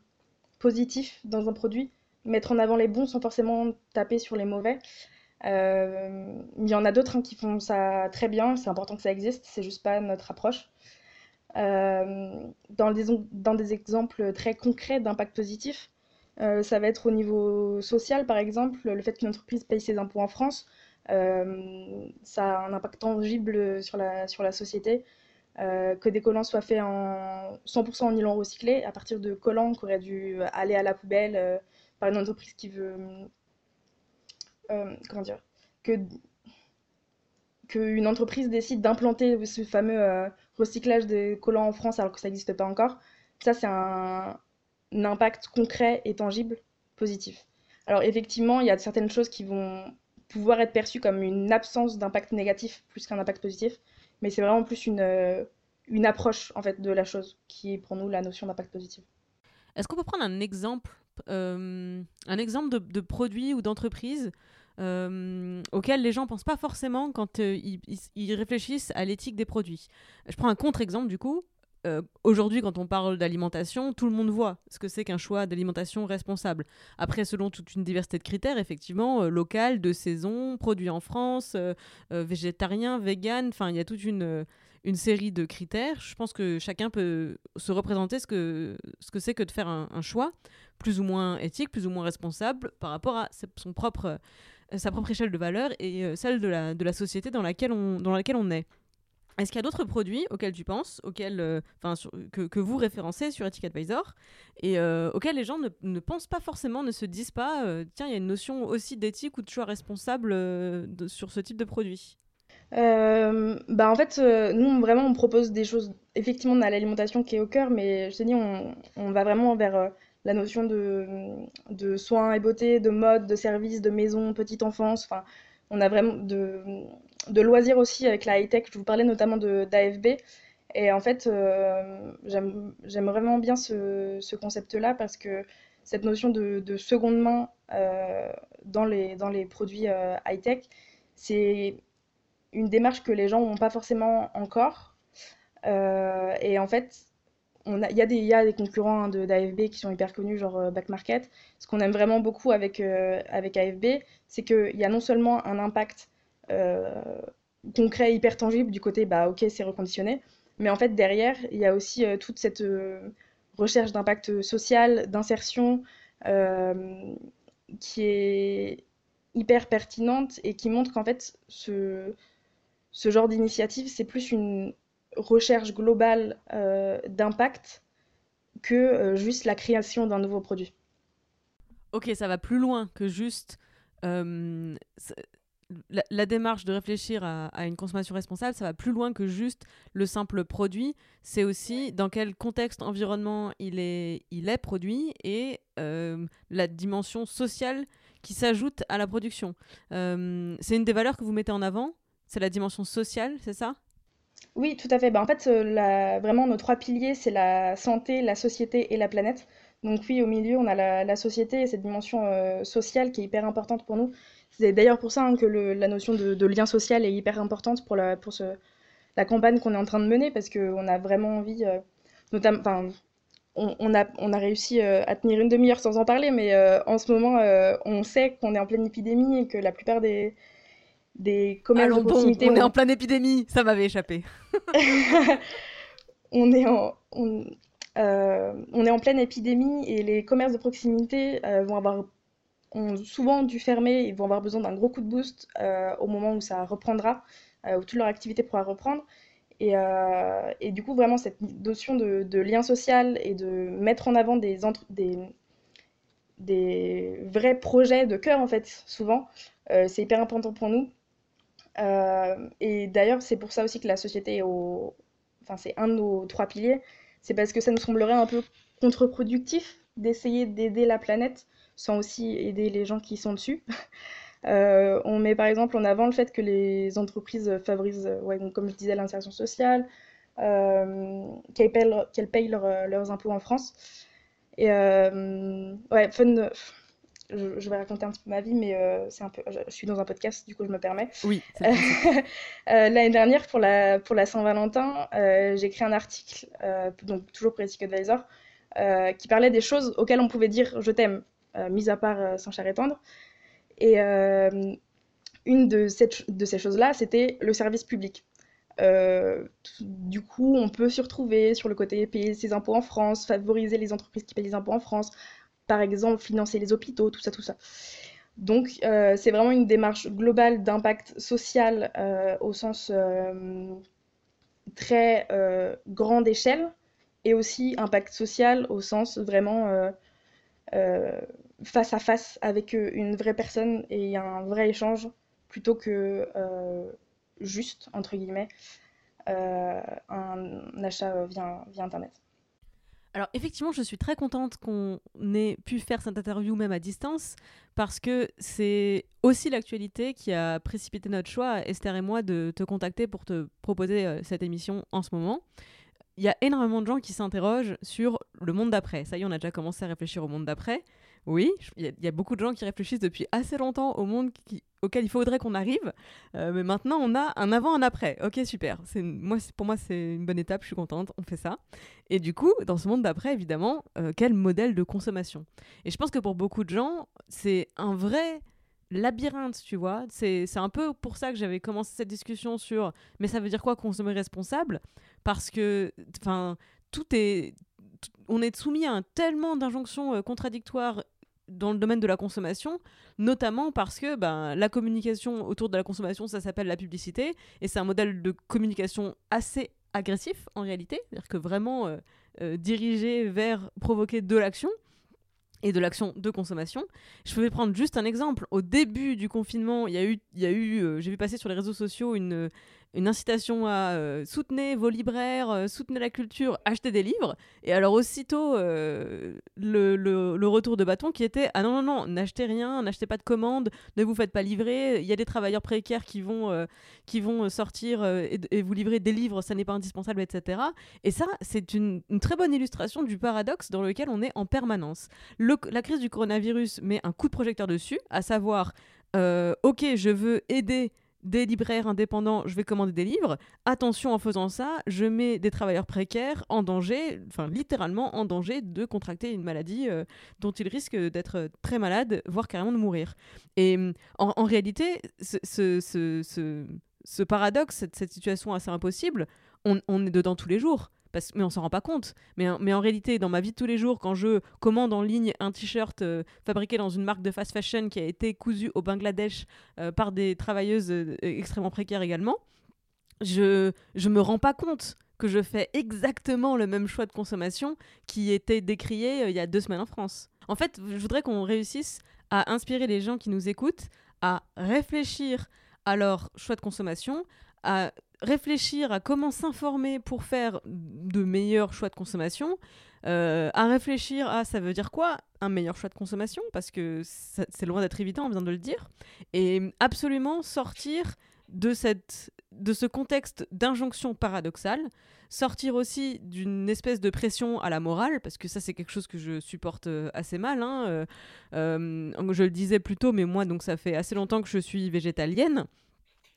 positif dans un produit, mettre en avant les bons sans forcément taper sur les mauvais. il y en a d'autres hein, qui font ça très bien, c'est important que ça existe, c'est juste pas notre approche. Euh, dans, des, exemples très concrets d'impact positif, euh, ça va être au niveau social, par exemple, le fait qu'une entreprise paye ses impôts en France, euh, ça a un impact tangible sur la société. Que des collants soient faits en 100% en nylon recyclé, à partir de collants qui auraient dû aller à la poubelle par une entreprise qui veut. comment dire que qu'une entreprise décide d'implanter ce fameux recyclage des collants en France alors que ça n'existe pas encore. Ça, c'est un, impact concret et tangible positif. Alors effectivement, il y a certaines choses qui vont pouvoir être perçues comme une absence d'impact négatif plus qu'un impact positif, mais c'est vraiment plus une, euh, une approche en fait de la chose qui est pour nous la notion d'impact positif. Est-ce qu'on peut prendre un exemple, euh, un exemple de, de produit ou d'entreprise euh, auxquels les gens pensent pas forcément quand euh, ils, réfléchissent à l'éthique des produits? Je prends un contre-exemple du coup. Euh, aujourd'hui, quand on parle d'alimentation, tout le monde voit ce que c'est qu'un choix d'alimentation responsable. Après, selon toute une diversité de critères, effectivement, local, de saison, produit en France, végétarien, vegan, enfin, il y a toute une, une série de critères. Je pense que chacun peut se représenter ce que ce que c'est que de faire un, choix plus ou moins éthique, plus ou moins responsable par rapport à son propre euh, sa propre échelle de valeur et euh, celle de la, de la société dans laquelle on, dans laquelle on est. Est-ce qu'il y a d'autres produits auxquels tu penses, auxquels, euh, que, vous référencez sur Advisor, et euh, auxquels les gens ne, pensent pas forcément, ne se disent pas, euh, tiens, il y a une notion aussi d'éthique ou de choix responsable sur ce type de produit? Bah en fait, nous vraiment on propose des choses. Effectivement, on a l'alimentation qui est au cœur, mais je te dis, on, va vraiment vers la notion de, de, soins et beauté, de mode, de service, de maison, petite enfance. Enfin, on a vraiment de, de loisirs aussi avec la high-tech. Je vous parlais notamment d'AFB. Et en fait, euh, j'aime vraiment bien ce, ce concept-là parce que cette notion de, de seconde main euh, dans, les, dans les produits euh, high-tech, c'est une démarche que les gens n'ont pas forcément encore. et en fait, il y, a des, y a des concurrents hein, d'AFB qui sont hyper connus, genre Back Market. Ce qu'on aime vraiment beaucoup avec, avec AFB, c'est qu'il y a non seulement un impact concret, hyper tangible du côté, bah ok, c'est reconditionné. Mais en fait, derrière, il y a aussi euh, toute cette euh, recherche d'impact social, d'insertion, qui est hyper pertinente et qui montre qu'en fait, ce, ce genre d'initiative, c'est plus une recherche globale d'impact que juste la création d'un nouveau produit. Ok, ça va plus loin que juste la, démarche de réfléchir à, une consommation responsable, ça va plus loin que juste le simple produit. C'est aussi dans quel contexte environnement il est, il est produit et euh, la dimension sociale qui s'ajoute à la production. Euh, c'est une des valeurs que vous mettez en avant? C'est la dimension sociale, c'est ça? Oui, tout à fait. Bah, en fait, euh, vraiment, nos trois piliers, c'est la santé, la société et la planète. Donc oui, au milieu, on a la, société et cette dimension sociale qui est hyper importante pour nous. C'est d'ailleurs pour ça hein, que la notion de, lien social est hyper importante pour la, pour ce, la campagne qu'on est en train de mener, parce qu'on a vraiment envie, euh, notamment, enfin, on, a, on a réussi euh, à tenir une demi-heure sans en parler, mais euh, en ce moment, on sait qu'on est en pleine épidémie et que la plupart des, des commerces de proximité... on est en pleine épidémie, ça m'avait échappé. [laughs] on est en... On, on, est en pleine épidémie et les commerces de proximité vont avoir ont souvent dû fermer, ils vont avoir besoin d'un gros coup de boost euh, au moment où ça reprendra, euh, où toute leur activité pourra reprendre. Et, euh, du coup, vraiment, cette notion de, lien social et de mettre en avant des vrais projets de cœur, en fait, souvent, c'est hyper important pour nous. et d'ailleurs, c'est pour ça aussi que la société est au... Enfin, c'est un de nos trois piliers. C'est parce que ça nous semblerait un peu contre-productif d'essayer d'aider la planète sans aussi aider les gens qui sont dessus. [laughs] Euh, on met par exemple en avant le fait que les entreprises favorisent, ouais, comme je disais, l'insertion sociale, euh, qu'elles payent, leurs impôts en France. Et euh, ouais, fun. Je, vais raconter un petit peu ma vie, mais c'est un peu. Je, suis dans un podcast, du coup, je me permets. Oui. [laughs] L'année dernière, pour la pour la Saint-Valentin, j'ai écrit un article, donc toujours pour Ethic Advisor, qui parlait des choses auxquelles on pouvait dire je t'aime euh, mis à part euh, Saint-Cher et Tendre. Et euh, une de, ces choses-là, c'était le service public. du coup, on peut se retrouver sur le côté payer ses impôts en France, favoriser les entreprises qui payent les impôts en France, par exemple financer les hôpitaux, tout ça, tout ça. Donc, c'est vraiment une démarche globale d'impact social au sens très grande échelle et aussi impact social au sens vraiment face à face avec euh, une vraie personne et un vrai échange plutôt que euh, juste, entre guillemets, euh, un achat via, via Internet. Alors effectivement, je suis très contente qu'on ait pu faire cette interview même à distance parce que c'est aussi l'actualité qui a précipité notre choix, Esther et moi, de te contacter pour te proposer cette émission en ce moment. Il y a énormément de gens qui s'interrogent sur le monde d'après. Ça y est, on a déjà commencé à réfléchir au monde d'après. Oui, il y, a beaucoup de gens qui réfléchissent depuis assez longtemps au monde auquel il faudrait qu'on arrive, euh, mais maintenant on a un avant, un après. Ok, super. Moi, pour moi, c'est une bonne étape, je suis contente, on fait ça. Et du coup, dans ce monde d'après, évidemment, euh, quel modèle de consommation? Et je pense que pour beaucoup de gens, c'est un vrai labyrinthe, tu vois. C'est un peu pour ça que j'avais commencé cette discussion sur mais ça veut dire quoi consommer responsable? Parce que, enfin, tout est. On est soumis à un tellement d'injonctions euh, contradictoires dans le domaine de la consommation, notamment parce que ben, la communication autour de la consommation, ça s'appelle la publicité, et c'est un modèle de communication assez agressif en réalité, c'est-à-dire que vraiment euh, euh, dirigé vers provoquer de l'action et de l'action de consommation. Je vais prendre juste un exemple. Au début du confinement, il y a eu, eu euh, j'ai vu passer sur les réseaux sociaux une, une incitation à euh, soutenir vos libraires, euh, soutenir la culture, acheter des livres. Et alors aussitôt, euh, le, retour de bâton qui était ah non non non, n'achetez rien, n'achetez pas de commandes, ne vous faites pas livrer. Il y a des travailleurs précaires qui vont qui vont sortir et, vous livrer des livres, ça n'est pas indispensable, etc. Et ça, c'est une, très bonne illustration du paradoxe dans lequel on est en permanence. La crise du coronavirus met un coup de projecteur dessus, à savoir ok, je veux aider des libraires indépendants, je vais commander des livres. Attention, en faisant ça, je mets des travailleurs précaires en danger, enfin littéralement en danger de contracter une maladie euh, dont ils risquent d'être très malades, voire carrément de mourir. Et en, en réalité, ce, paradoxe, cette, cette, situation assez impossible, on, on est dedans tous les jours mais on s'en rend pas compte. Mais, mais en réalité, dans ma vie de tous les jours, quand je commande en ligne un t-shirt euh, fabriqué dans une marque de fast fashion qui a été cousu au Bangladesh euh, par des travailleuses euh, extrêmement précaires également, je je me rends pas compte que je fais exactement le même choix de consommation qui était décrié il y a deux semaines en France. En fait, je voudrais qu'on réussisse à inspirer les gens qui nous écoutent à réfléchir à leur choix de consommation, à réfléchir à comment s'informer pour faire de meilleurs choix de consommation, euh, à réfléchir à ça veut dire quoi un meilleur choix de consommation, parce que c'est loin d'être évident, on vient de le dire, et absolument sortir de, cette, de ce contexte d'injonction paradoxale, sortir aussi d'une espèce de pression à la morale, parce que ça c'est quelque chose que je supporte euh, assez mal. Hein, euh, je le disais plus tôt, mais moi donc ça fait assez longtemps que je suis végétalienne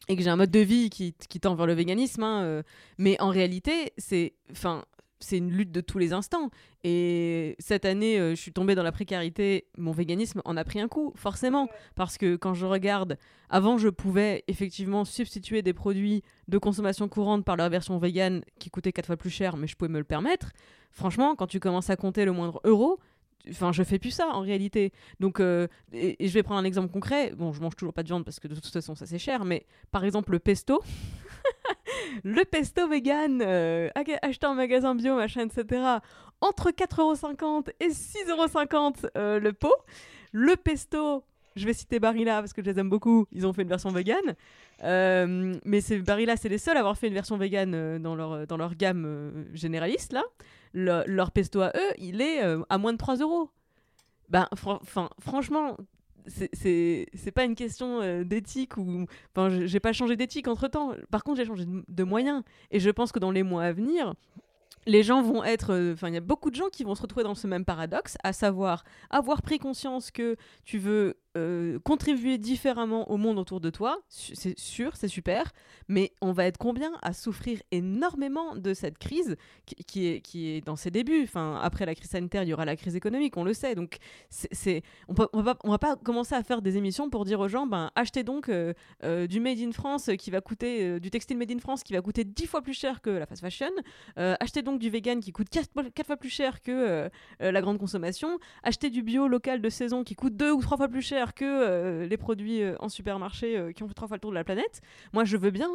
et que j'ai un mode de vie qui, qui tend vers le véganisme. Hein, euh, mais en réalité, c'est une lutte de tous les instants. Et cette année, euh, je suis tombée dans la précarité. Mon véganisme en a pris un coup, forcément. Parce que quand je regarde, avant, je pouvais effectivement substituer des produits de consommation courante par leur version végane qui coûtait quatre fois plus cher, mais je pouvais me le permettre. Franchement, quand tu commences à compter le moindre euro, Enfin, je fais plus ça en réalité. Donc, euh, et, je vais prendre un exemple concret. Bon, je mange toujours pas de viande parce que de toute façon, ça c'est cher. Mais par exemple, le pesto. [laughs] le pesto vegan, euh, acheté en magasin bio, machin, etc. Entre 4,50€ et 6,50€ euh, le pot. Le pesto, je vais citer Barilla parce que je les aime beaucoup. Ils ont fait une version vegan. Euh, mais Barilla, c'est les seuls à avoir fait une version vegan euh, dans, leur, dans leur gamme euh, généraliste, là. Le, leur pesto à eux, il est euh, à moins de 3 euros. Ben, fr franchement, c'est pas une question euh, d'éthique ou. Enfin, j'ai pas changé d'éthique entre temps. Par contre, j'ai changé de, moyens. Et je pense que dans les mois à venir, les gens vont être. Enfin, il y a beaucoup de gens qui vont se retrouver dans ce même paradoxe, à savoir avoir pris conscience que tu veux euh, contribuer différemment au monde autour de toi, c'est sûr, c'est super, mais on va être combien à souffrir énormément de cette crise qui, est, dans ses débuts. Enfin, après la crise sanitaire, il y aura la crise économique, on le sait. Donc, on, on, va, pas commencer à faire des émissions pour dire aux gens, ben, achetez donc euh, euh, du Made in France qui va coûter, du textile Made in France qui va coûter 10 fois plus cher que la fast fashion. Achetez donc du vegan qui coûte 4, 4 fois plus cher que la grande consommation. Achetez du bio local de saison qui coûte 2 ou 3 fois plus cher que euh, les produits euh, en supermarché euh, qui ont fait trois fois le tour de la planète. Moi, je veux bien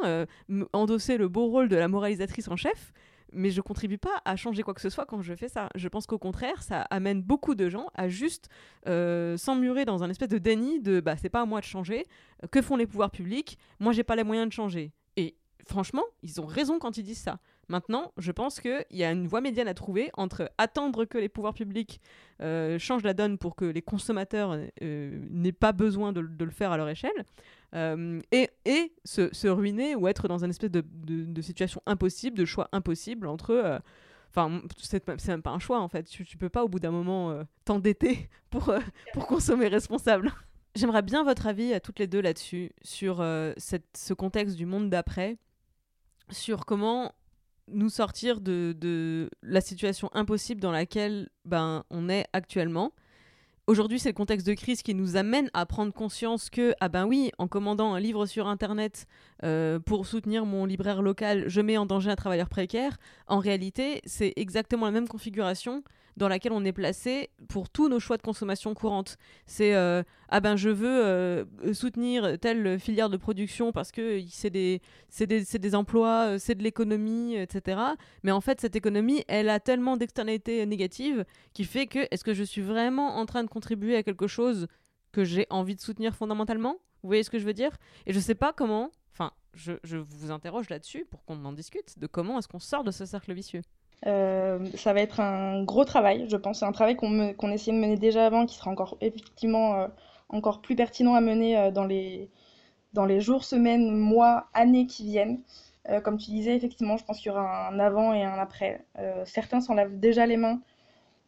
endosser le beau rôle de la moralisatrice en chef, mais je contribue pas à changer quoi que ce soit quand je fais ça. Je pense qu'au contraire, ça amène beaucoup de gens à juste euh, s'emmurer dans un espèce de déni de bah c'est pas à moi de changer. Que font les pouvoirs publics Moi, j'ai pas les moyens de changer. Et franchement, ils ont raison quand ils disent ça. Maintenant, je pense qu'il y a une voie médiane à trouver entre attendre que les pouvoirs publics euh, changent la donne pour que les consommateurs euh, n'aient pas besoin de, le faire à leur échelle, euh, et, se, ruiner ou être dans une espèce de, situation impossible, de choix impossible entre... Enfin, c'est même pas un choix en fait. Tu, tu peux pas au bout d'un moment t'endetter [laughs] pour, pour consommer responsable. J'aimerais bien votre avis à toutes les deux là-dessus, sur ce contexte du monde d'après, sur comment nous sortir de, de, la situation impossible dans laquelle ben, on est actuellement. Aujourd'hui, c'est le contexte de crise qui nous amène à prendre conscience que, ah ben oui, en commandant un livre sur Internet euh, pour soutenir mon libraire local, je mets en danger un travailleur précaire. En réalité, c'est exactement la même configuration dans laquelle on est placé pour tous nos choix de consommation courante. C'est euh, ah ben je veux euh, soutenir telle filière de production parce que c'est des, des, des, emplois, c'est de l'économie, etc. Mais en fait, cette économie, elle a tellement d'externalités négatives qui fait que est-ce que je suis vraiment en train de contribuer à quelque chose que j'ai envie de soutenir fondamentalement? Vous voyez ce que je veux dire? Et je sais pas comment, enfin, je, je vous interroge là-dessus pour qu'on en discute, de comment est-ce qu'on sort de ce cercle vicieux. Euh, ça va être un gros travail, je pense. C'est un travail qu'on qu'on essayait de mener déjà avant, qui sera encore effectivement euh, encore plus pertinent à mener euh, dans, les, dans les jours, semaines, mois, années qui viennent. comme tu disais, effectivement, je pense qu'il y aura un avant et un après. certains s'en lavent déjà les mains.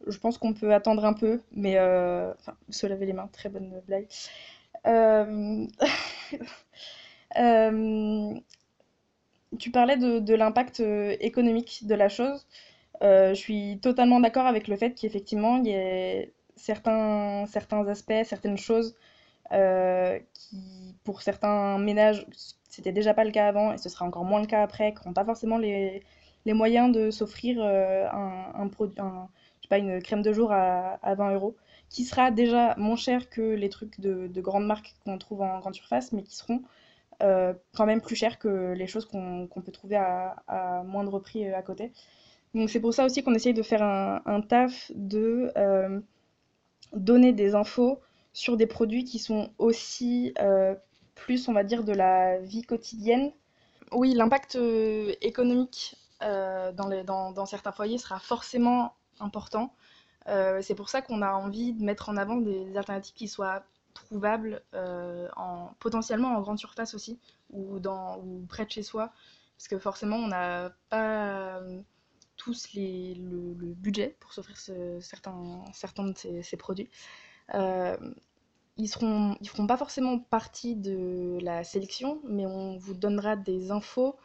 Je pense qu'on peut attendre un peu, mais se laver les mains, très bonne blague. [laughs] tu parlais de, l'impact économique de la chose. Euh, je suis totalement d'accord avec le fait qu'effectivement, il y ait certains, aspects, certaines choses euh, qui, pour certains ménages, c'était déjà pas le cas avant et ce sera encore moins le cas après, qui n'ont pas forcément les, moyens de s'offrir euh, un, un, un, une crème de jour à, à, 20 euros, qui sera déjà moins cher que les trucs de, de grandes marques qu'on trouve en grande surface, mais qui seront euh, quand même plus chers que les choses qu'on peut trouver à, à, moindre prix à côté. Donc c'est pour ça aussi qu'on essaye de faire un, taf de euh, donner des infos sur des produits qui sont aussi euh, plus, on va dire, de la vie quotidienne. Oui, l'impact euh, économique dans, certains foyers sera forcément important. c'est pour ça qu'on a envie de mettre en avant des alternatives qui soient trouvables en, potentiellement en grande surface aussi, ou, dans, ou près de chez soi, parce que forcément on n'a pas tous les, le, budget pour s'offrir certains, certains de ces, produits. Euh, ils seront, ils feront pas forcément partie de la sélection, mais on vous donnera des infos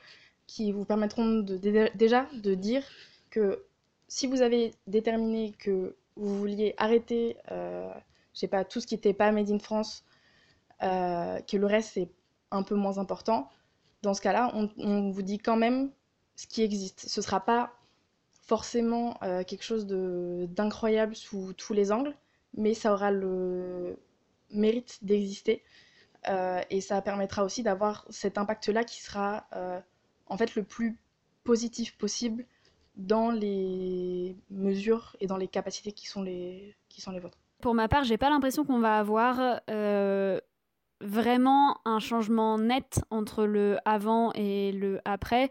qui vous permettront de, déjà de dire que si vous avez déterminé que vous vouliez arrêter, euh, sais pas, tout ce qui n'était pas made in France, euh, que le reste c'est un peu moins important, dans ce cas-là, on, vous dit quand même ce qui existe. Ce sera pas forcément euh, quelque chose d'incroyable sous tous les angles, mais ça aura le mérite d'exister. Euh, et ça permettra aussi d'avoir cet impact-là qui sera en fait le plus positif possible dans les mesures et dans les capacités qui sont les, qui sont les vôtres. Pour ma part, j'ai pas l'impression qu'on va avoir vraiment un changement net entre le avant et le après.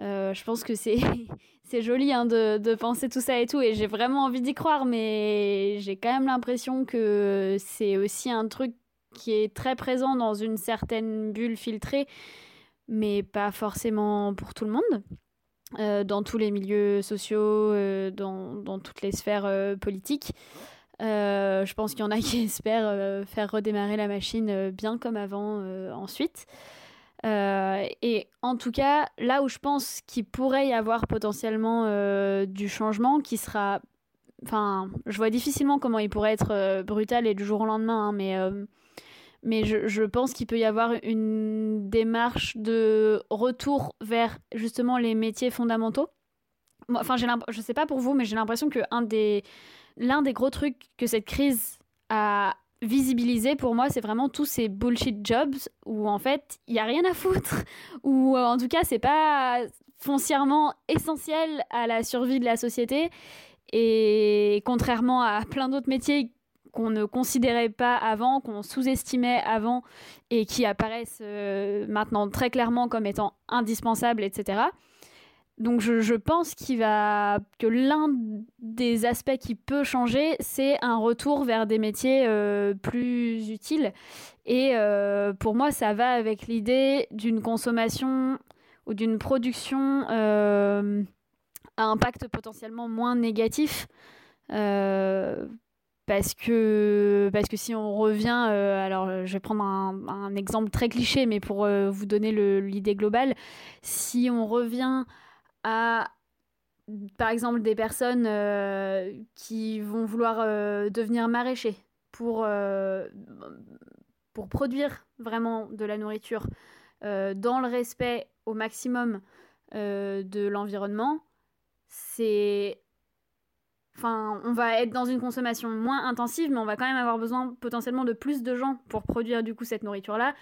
Euh, je pense que c'est [laughs] c'est joli hein, de, de, penser tout ça et tout, et j'ai vraiment envie d'y croire, mais j'ai quand même l'impression que c'est aussi un truc qui est très présent dans une certaine bulle filtrée, mais pas forcément pour tout le monde. Euh, dans tous les milieux sociaux, euh, dans, dans, toutes les sphères politiques. Je pense qu'il y en a [laughs] qui espèrent faire redémarrer la machine bien comme avant ensuite. Euh, et en tout cas, là où je pense qu'il pourrait y avoir potentiellement euh, du changement qui sera. Enfin, je vois difficilement comment il pourrait être euh, brutal et du jour au lendemain, hein, mais, mais je, je pense qu'il peut y avoir une démarche de retour vers justement les métiers fondamentaux. Enfin, je sais pas pour vous, mais j'ai l'impression que un des, l'un des gros trucs que cette crise a visibiliser pour moi c'est vraiment tous ces bullshit jobs où en fait il y a rien à foutre [laughs] ou euh, en tout cas c'est pas foncièrement essentiel à la survie de la société et contrairement à plein d'autres métiers qu'on ne considérait pas avant, qu'on sous-estimait avant et qui apparaissent euh, maintenant très clairement comme étant indispensables, etc. Donc je, pense qu'il va que l'un des aspects qui peut changer, c'est un retour vers des métiers euh, plus utiles. Et euh, pour moi, ça va avec l'idée d'une consommation ou d'une production euh, à impact potentiellement moins négatif. parce que, si on revient, alors je vais prendre un, exemple très cliché, mais pour vous donner l'idée globale, si on revient à par exemple des personnes euh, qui vont vouloir euh, devenir maraîchers pour, euh, pour produire vraiment de la nourriture dans le respect au maximum de l'environnement, c'est Enfin, on va être dans une consommation moins intensive, mais on va quand même avoir besoin potentiellement de plus de gens pour produire du coup cette nourriture-là.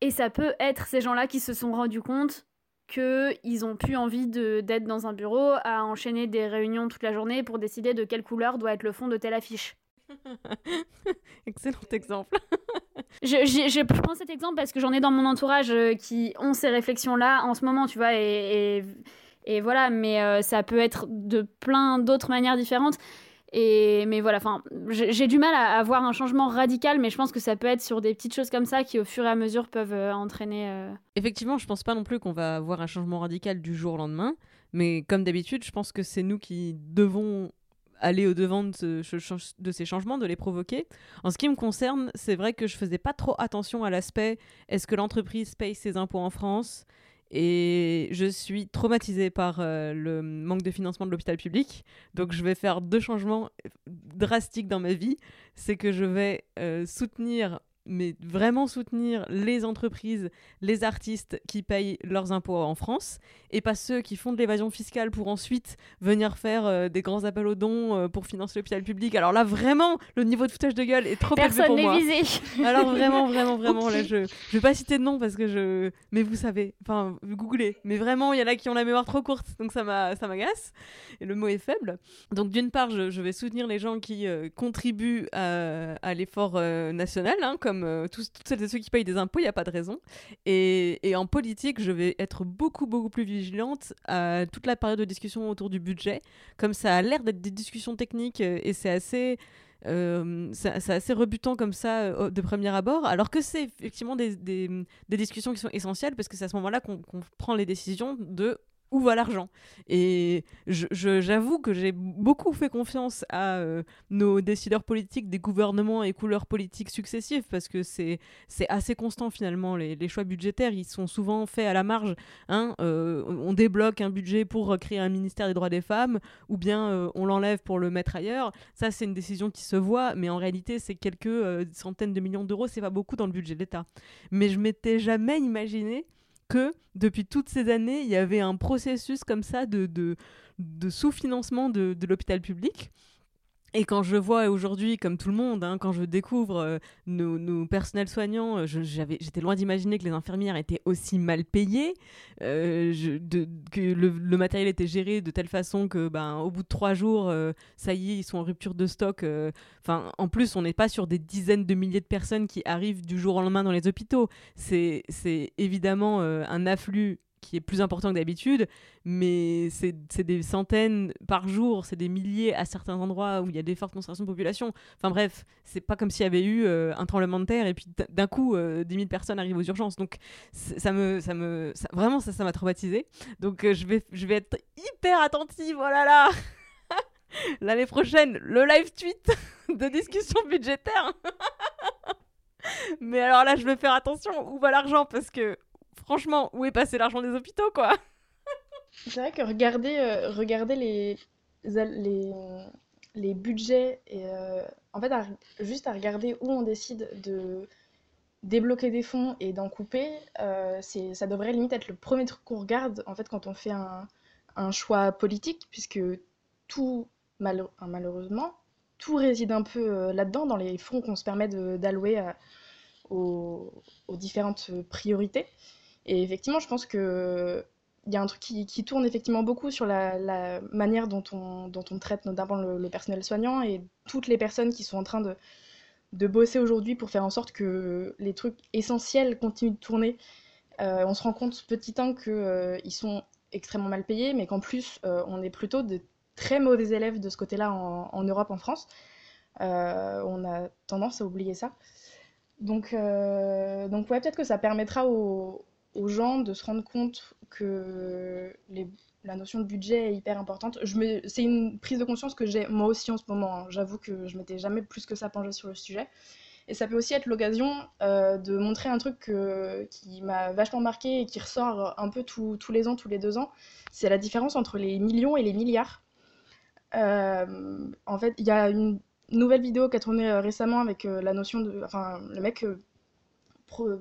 Et ça peut être ces gens-là qui se sont rendus compte qu'ils ont plus envie d'être dans un bureau à enchaîner des réunions toute la journée pour décider de quelle couleur doit être le fond de telle affiche. [laughs] Excellent exemple. [laughs] je, je, prends cet exemple parce que j'en ai dans mon entourage euh, qui ont ces réflexions-là en ce moment, tu vois, et, et, voilà, mais euh, ça peut être de plein d'autres manières différentes. Et, mais voilà, j'ai du mal à, avoir un changement radical, mais je pense que ça peut être sur des petites choses comme ça qui, au fur et à mesure, peuvent euh, entraîner. Effectivement, je pense pas non plus qu'on va avoir un changement radical du jour au lendemain, mais comme d'habitude, je pense que c'est nous qui devons aller au-devant de, ces changements, de les provoquer. En ce qui me concerne, c'est vrai que je faisais pas trop attention à l'aspect est-ce que l'entreprise paye ses impôts en France? Et je suis traumatisée par euh, le manque de financement de l'hôpital public. Donc je vais faire deux changements drastiques dans ma vie. C'est que je vais euh, soutenir mais vraiment soutenir les entreprises, les artistes qui payent leurs impôts en France, et pas ceux qui font de l'évasion fiscale pour ensuite venir faire euh, des grands appels aux dons euh, pour financer l'hôpital public. Alors là, vraiment, le niveau de foutage de gueule est trop élevé pour moi. Visé. Alors vraiment, vraiment, vraiment, là, je, je vais pas citer de nom parce que je... Mais vous savez, enfin, googlez. Mais vraiment, il y en a qui ont la mémoire trop courte, donc ça m'agace. Et le mot est faible. Donc d'une part, je, je, vais soutenir les gens qui euh, contribuent à, à l'effort national, hein, comme euh, tous, toutes celles ceux qui payent des impôts, il n'y a pas de raison. Et, en politique, je vais être beaucoup, beaucoup plus vigilante à toute la période de discussion autour du budget. Comme ça a l'air d'être des discussions techniques euh, et c'est assez... Euh, c'est assez rebutant comme ça de premier abord, alors que c'est effectivement des, des, des, discussions qui sont essentielles parce que c'est à ce moment-là qu'on prend les décisions de où va l'argent Et j'avoue que j'ai beaucoup fait confiance à euh, nos décideurs politiques des gouvernements et couleurs politiques successives parce que c'est assez constant finalement. Les, choix budgétaires, ils sont souvent faits à la marge. Hein euh, on débloque un budget pour créer un ministère des droits des femmes ou bien euh, on l'enlève pour le mettre ailleurs. Ça, c'est une décision qui se voit, mais en réalité, c'est quelques centaines de millions d'euros. C'est pas beaucoup dans le budget de l'État. Mais je m'étais jamais imaginé que depuis toutes ces années, il y avait un processus comme ça de, sous-financement de l'hôpital public. Et quand je vois aujourd'hui, comme tout le monde, hein, quand je découvre euh, nos, personnels soignants, euh, j'étais loin d'imaginer que les infirmières étaient aussi mal payées, euh, que le, matériel était géré de telle façon que, ben, au bout de trois jours, ça y est, ils sont en rupture de stock. Enfin, en plus, on n'est pas sur des dizaines de milliers de personnes qui arrivent du jour au lendemain dans les hôpitaux. C'est évidemment un afflux qui est plus important que d'habitude, mais c'est des centaines par jour, c'est des milliers à certains endroits où il y a des fortes concentrations de population. Enfin bref, c'est pas comme s'il y avait eu euh, un tremblement de terre et puis d'un coup, euh, 10 000 personnes arrivent aux urgences. Donc ça me, ça me, vraiment, ça, ça m'a traumatisé. Donc euh, je, vais, je vais être hyper attentive, oh là là [laughs] L'année prochaine, le live tweet de discussion budgétaire. [laughs] Mais alors là, je vais faire attention où va l'argent? Parce que franchement, où est passé l'argent des hôpitaux, quoi? C'est vrai que regarder, euh, regarder les, les, budgets et euh, en fait, juste à regarder où on décide de débloquer des fonds et d'en couper, euh, ça devrait limite être le premier truc qu'on regarde en fait quand on fait un, un choix politique, puisque tout, malheureusement, tout réside un peu là-dedans, dans les fonds qu'on se permet d'allouer aux, aux, différentes priorités. Et effectivement, je pense que il y a un truc qui, tourne effectivement beaucoup sur la, manière dont on, traite notamment le, personnel soignant et toutes les personnes qui sont en train de, bosser aujourd'hui pour faire en sorte que les trucs essentiels continuent de tourner. Euh, on se rend compte petit temps qu'ils euh, sont extrêmement mal payés, mais qu'en plus, euh, on est plutôt de très mauvais élèves de ce côté-là en, en, Europe, en France. on a tendance à oublier ça. Donc, donc ouais, peut-être que ça permettra aux, aux gens de se rendre compte que la notion de budget est hyper importante. C'est une prise de conscience que j'ai moi aussi en ce moment. Hein. J'avoue que je m'étais jamais plus que ça penché sur le sujet. Et ça peut aussi être l'occasion euh, de montrer un truc qui m'a vachement marqué et qui ressort un peu tous les ans, tous les deux ans. C'est la différence entre les millions et les milliards. Euh, en fait, il y a une nouvelle vidéo qui a tourné euh, récemment avec la notion de. Enfin, le mec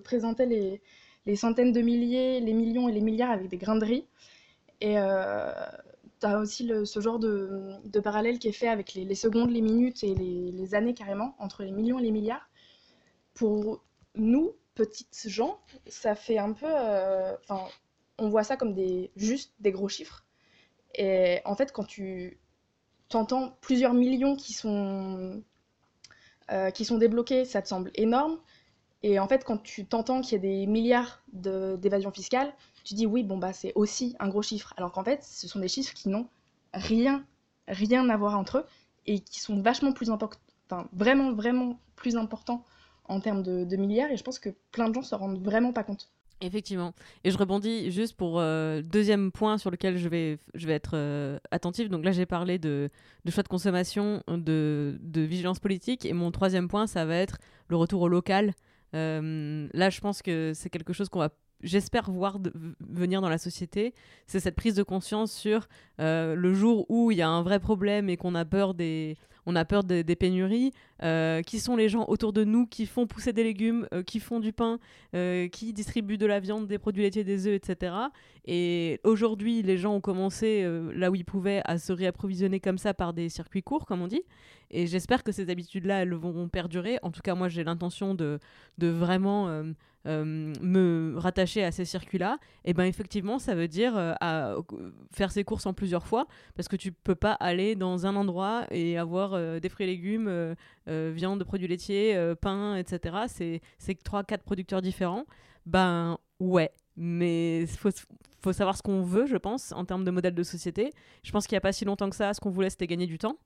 présentait les, les centaines de milliers, les millions et les milliards avec des grains de riz. Et euh, tu as aussi ce genre de, de, parallèle qui est fait avec les, secondes, les minutes et les, années carrément, entre les millions et les milliards. Pour nous, petites gens, ça fait un peu... Enfin, on voit ça comme des, juste des gros chiffres. Et en fait, quand tu entends plusieurs millions qui sont, euh, qui sont débloqués, ça te semble énorme. Et en fait, quand tu t'entends qu'il y a des milliards d'évasion fiscale, tu dis oui, bon, bah, c'est aussi un gros chiffre. Alors qu'en fait, ce sont des chiffres qui n'ont rien, rien à voir entre eux et qui sont vachement plus importants, enfin, vraiment, vraiment plus importants en termes de, milliards. Et je pense que plein de gens se rendent vraiment pas compte. Effectivement. Et je rebondis juste pour euh, deuxième point sur lequel je vais, je vais être euh, attentif. Donc là, j'ai parlé de, choix de consommation, de, vigilance politique. Et mon troisième point, ça va être le retour au local. Euh, là, je pense que c'est quelque chose qu'on va j'espère voir venir dans la société, c'est cette prise de conscience sur euh, le jour où il y a un vrai problème et qu'on a peur des, on a peur des, pénuries, euh, qui sont les gens autour de nous qui font pousser des légumes, euh, qui font du pain, qui distribuent de la viande, des produits laitiers, des œufs, etc. Et aujourd'hui, les gens ont commencé, là où ils pouvaient, à se réapprovisionner comme ça par des circuits courts, comme on dit. Et j'espère que ces habitudes-là, elles vont perdurer. En tout cas, moi, j'ai l'intention de, de vraiment euh, me rattacher à ces circuits-là, et ben effectivement, ça veut dire euh, faire ses courses en plusieurs fois, parce que tu peux pas aller dans un endroit et avoir euh, des fruits et légumes, viande, produits laitiers, pain, etc. C'est trois, quatre producteurs différents. Ben ouais, mais faut, faut savoir ce qu'on veut, je pense, en termes de modèle de société. Je pense qu'il n'y a pas si longtemps que ça, ce qu'on voulait, c'était gagner du temps.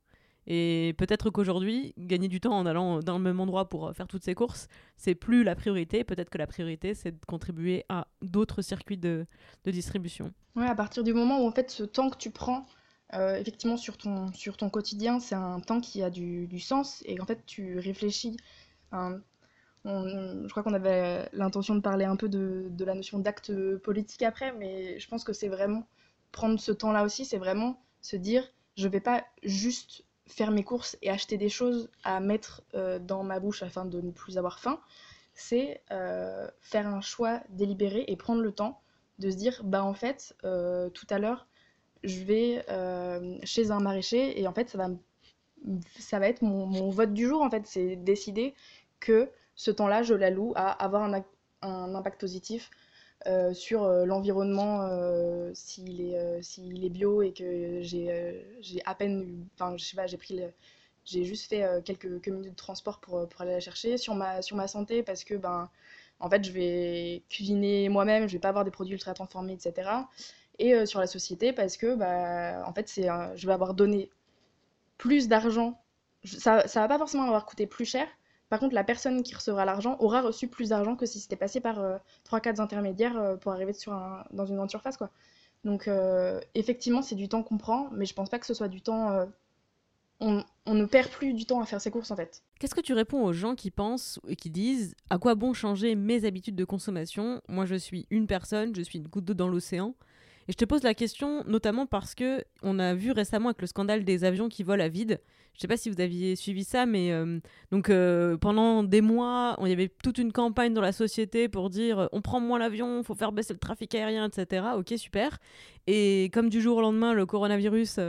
Et peut-être qu'aujourd'hui, gagner du temps en allant dans le même endroit pour euh, faire toutes ces courses, c'est plus la priorité. Peut-être que la priorité, c'est de contribuer à d'autres circuits de, de, distribution. Ouais, à partir du moment où en fait ce temps que tu prends euh, effectivement sur ton, sur ton quotidien, c'est un temps qui a du, du, sens et en fait tu réfléchis. je crois qu'on avait l'intention de parler un peu de, de la notion d'acte politique après, mais je pense que c'est vraiment prendre ce temps-là aussi, c'est vraiment se dire je vais pas juste faire mes courses et acheter des choses à mettre euh, dans ma bouche afin de ne plus avoir faim, c'est euh, faire un choix délibéré et prendre le temps de se dire bah en fait tout à l'heure je vais chez un maraîcher et en fait ça va ça va être mon, vote du jour en fait c'est décider que ce temps-là je l'alloue à avoir un, un impact positif euh, sur euh, l'environnement euh, s'il est, s'il est bio et que j'ai, à peine, enfin je sais pas, j'ai pris j'ai juste fait quelques, minutes de transport pour, pour, aller la chercher sur ma, sur ma santé parce que ben en fait je vais cuisiner moi-même, je vais pas avoir des produits ultra transformés, etc. Et sur la société parce que bah, en fait c'est je vais avoir donné plus d'argent, ça, ça va pas forcément avoir coûté plus cher, par contre, la personne qui recevra l'argent aura reçu plus d'argent que si c'était passé par euh, trois 3-4 intermédiaires euh, pour arriver sur un, dans une grande surface. Quoi. Donc, euh, effectivement, c'est du temps qu'on prend, mais je pense pas que ce soit du temps. On, on, ne perd plus du temps à faire ses courses en fait. Qu'est-ce que tu réponds aux gens qui pensent et qui disent à quoi bon changer mes habitudes de consommation? Moi, je suis une personne, je suis une goutte d'eau dans l'océan. Et je te pose la question notamment parce que on a vu récemment avec le scandale des avions qui volent à vide je sais pas si vous aviez suivi ça, mais euh, donc euh, pendant des mois, il y avait toute une campagne dans la société pour dire euh, on prend moins l'avion, faut faire baisser le trafic aérien, etc. Ok, super. Et comme du jour au lendemain, le coronavirus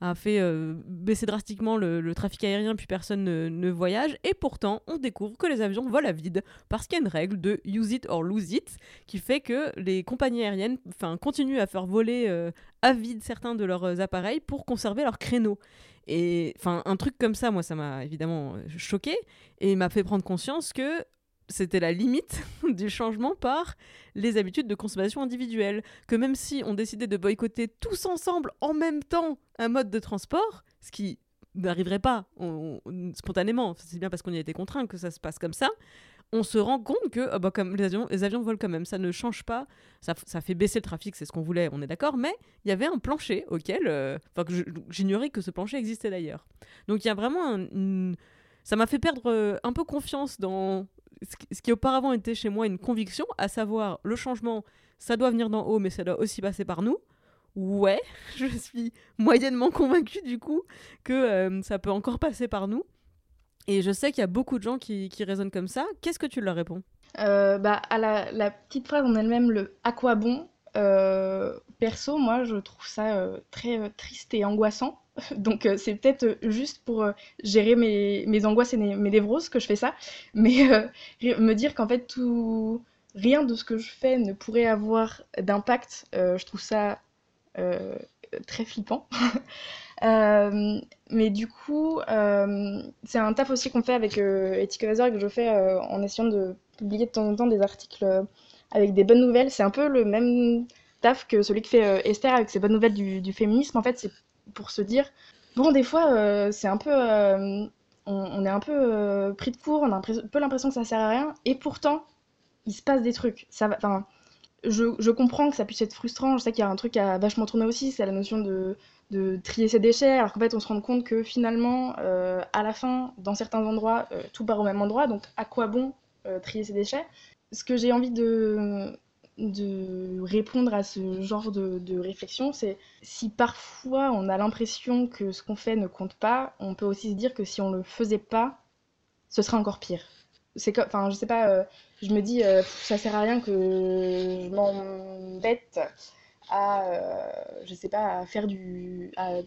a fait baisser drastiquement le, trafic aérien, puis personne ne, voyage. Et pourtant, on découvre que les avions volent à vide parce qu'il y a une règle de use it or lose it qui fait que les compagnies aériennes continuent à faire voler à vide certains de leurs appareils pour conserver leurs créneaux. Et enfin, un truc comme ça, moi, ça m'a évidemment euh, choqué et m'a fait prendre conscience que c'était la limite [laughs] du changement par les habitudes de consommation individuelle. Que même si on décidait de boycotter tous ensemble en même temps un mode de transport, ce qui n'arriverait pas spontanément, c'est bien parce qu'on y a été contraint que ça se passe comme ça, on se rend compte que ah bah, comme les avions, les avions volent quand même, ça ne change pas, ça, ça fait baisser le trafic, c'est ce qu'on voulait, on est d'accord, mais il y avait un plancher auquel, euh, enfin que j'ignorais que ce plancher existait d'ailleurs. Donc il y a vraiment un, ça m'a fait perdre euh, un peu confiance dans ce qui auparavant était chez moi une conviction, à savoir le changement, ça doit venir d'en haut, mais ça doit aussi passer par nous. Ouais, [laughs] je suis moyennement convaincue du coup que euh, ça peut encore passer par nous. Et je sais qu'il y a beaucoup de gens qui, qui raisonnent comme ça. Qu'est-ce que tu leur réponds euh, bah, À la, petite phrase en elle-même, le à quoi bon? Perso, moi, je trouve ça très triste et angoissant. [laughs] Donc c'est peut-être juste pour gérer mes, mes, angoisses et mes, mes, névroses que je fais ça. [laughs] Mais me dire qu'en fait, tout, rien de ce que je fais ne pourrait avoir d'impact, je trouve ça très flippant. [laughs] Euh, mais du coup, euh, c'est un taf aussi qu'on fait avec euh, Ethic et que je fais en essayant de publier de temps en temps des articles avec des bonnes nouvelles. C'est un peu le même taf que celui que fait Esther avec ses bonnes nouvelles du, féminisme. En fait, c'est pour se dire, bon, des fois, c'est un peu... On, est un peu pris de court, on a un peu l'impression que ça sert à rien, et pourtant, il se passe des trucs. Ça va, je, comprends que ça puisse être frustrant. Je sais qu'il y a un truc à vachement tourner aussi, c'est la notion de, trier ses déchets, alors qu'en fait on se rend compte que finalement, euh, à la fin, dans certains endroits, euh, tout part au même endroit, donc à quoi bon euh, trier ses déchets? Ce que j'ai envie de, de répondre à ce genre de, réflexion, c'est si parfois on a l'impression que ce qu'on fait ne compte pas, on peut aussi se dire que si on le faisait pas, ce serait encore pire. C'est comme, enfin, je sais pas je me dis, ça sert à rien que je m'embête à, euh, je sais pas, à faire du, à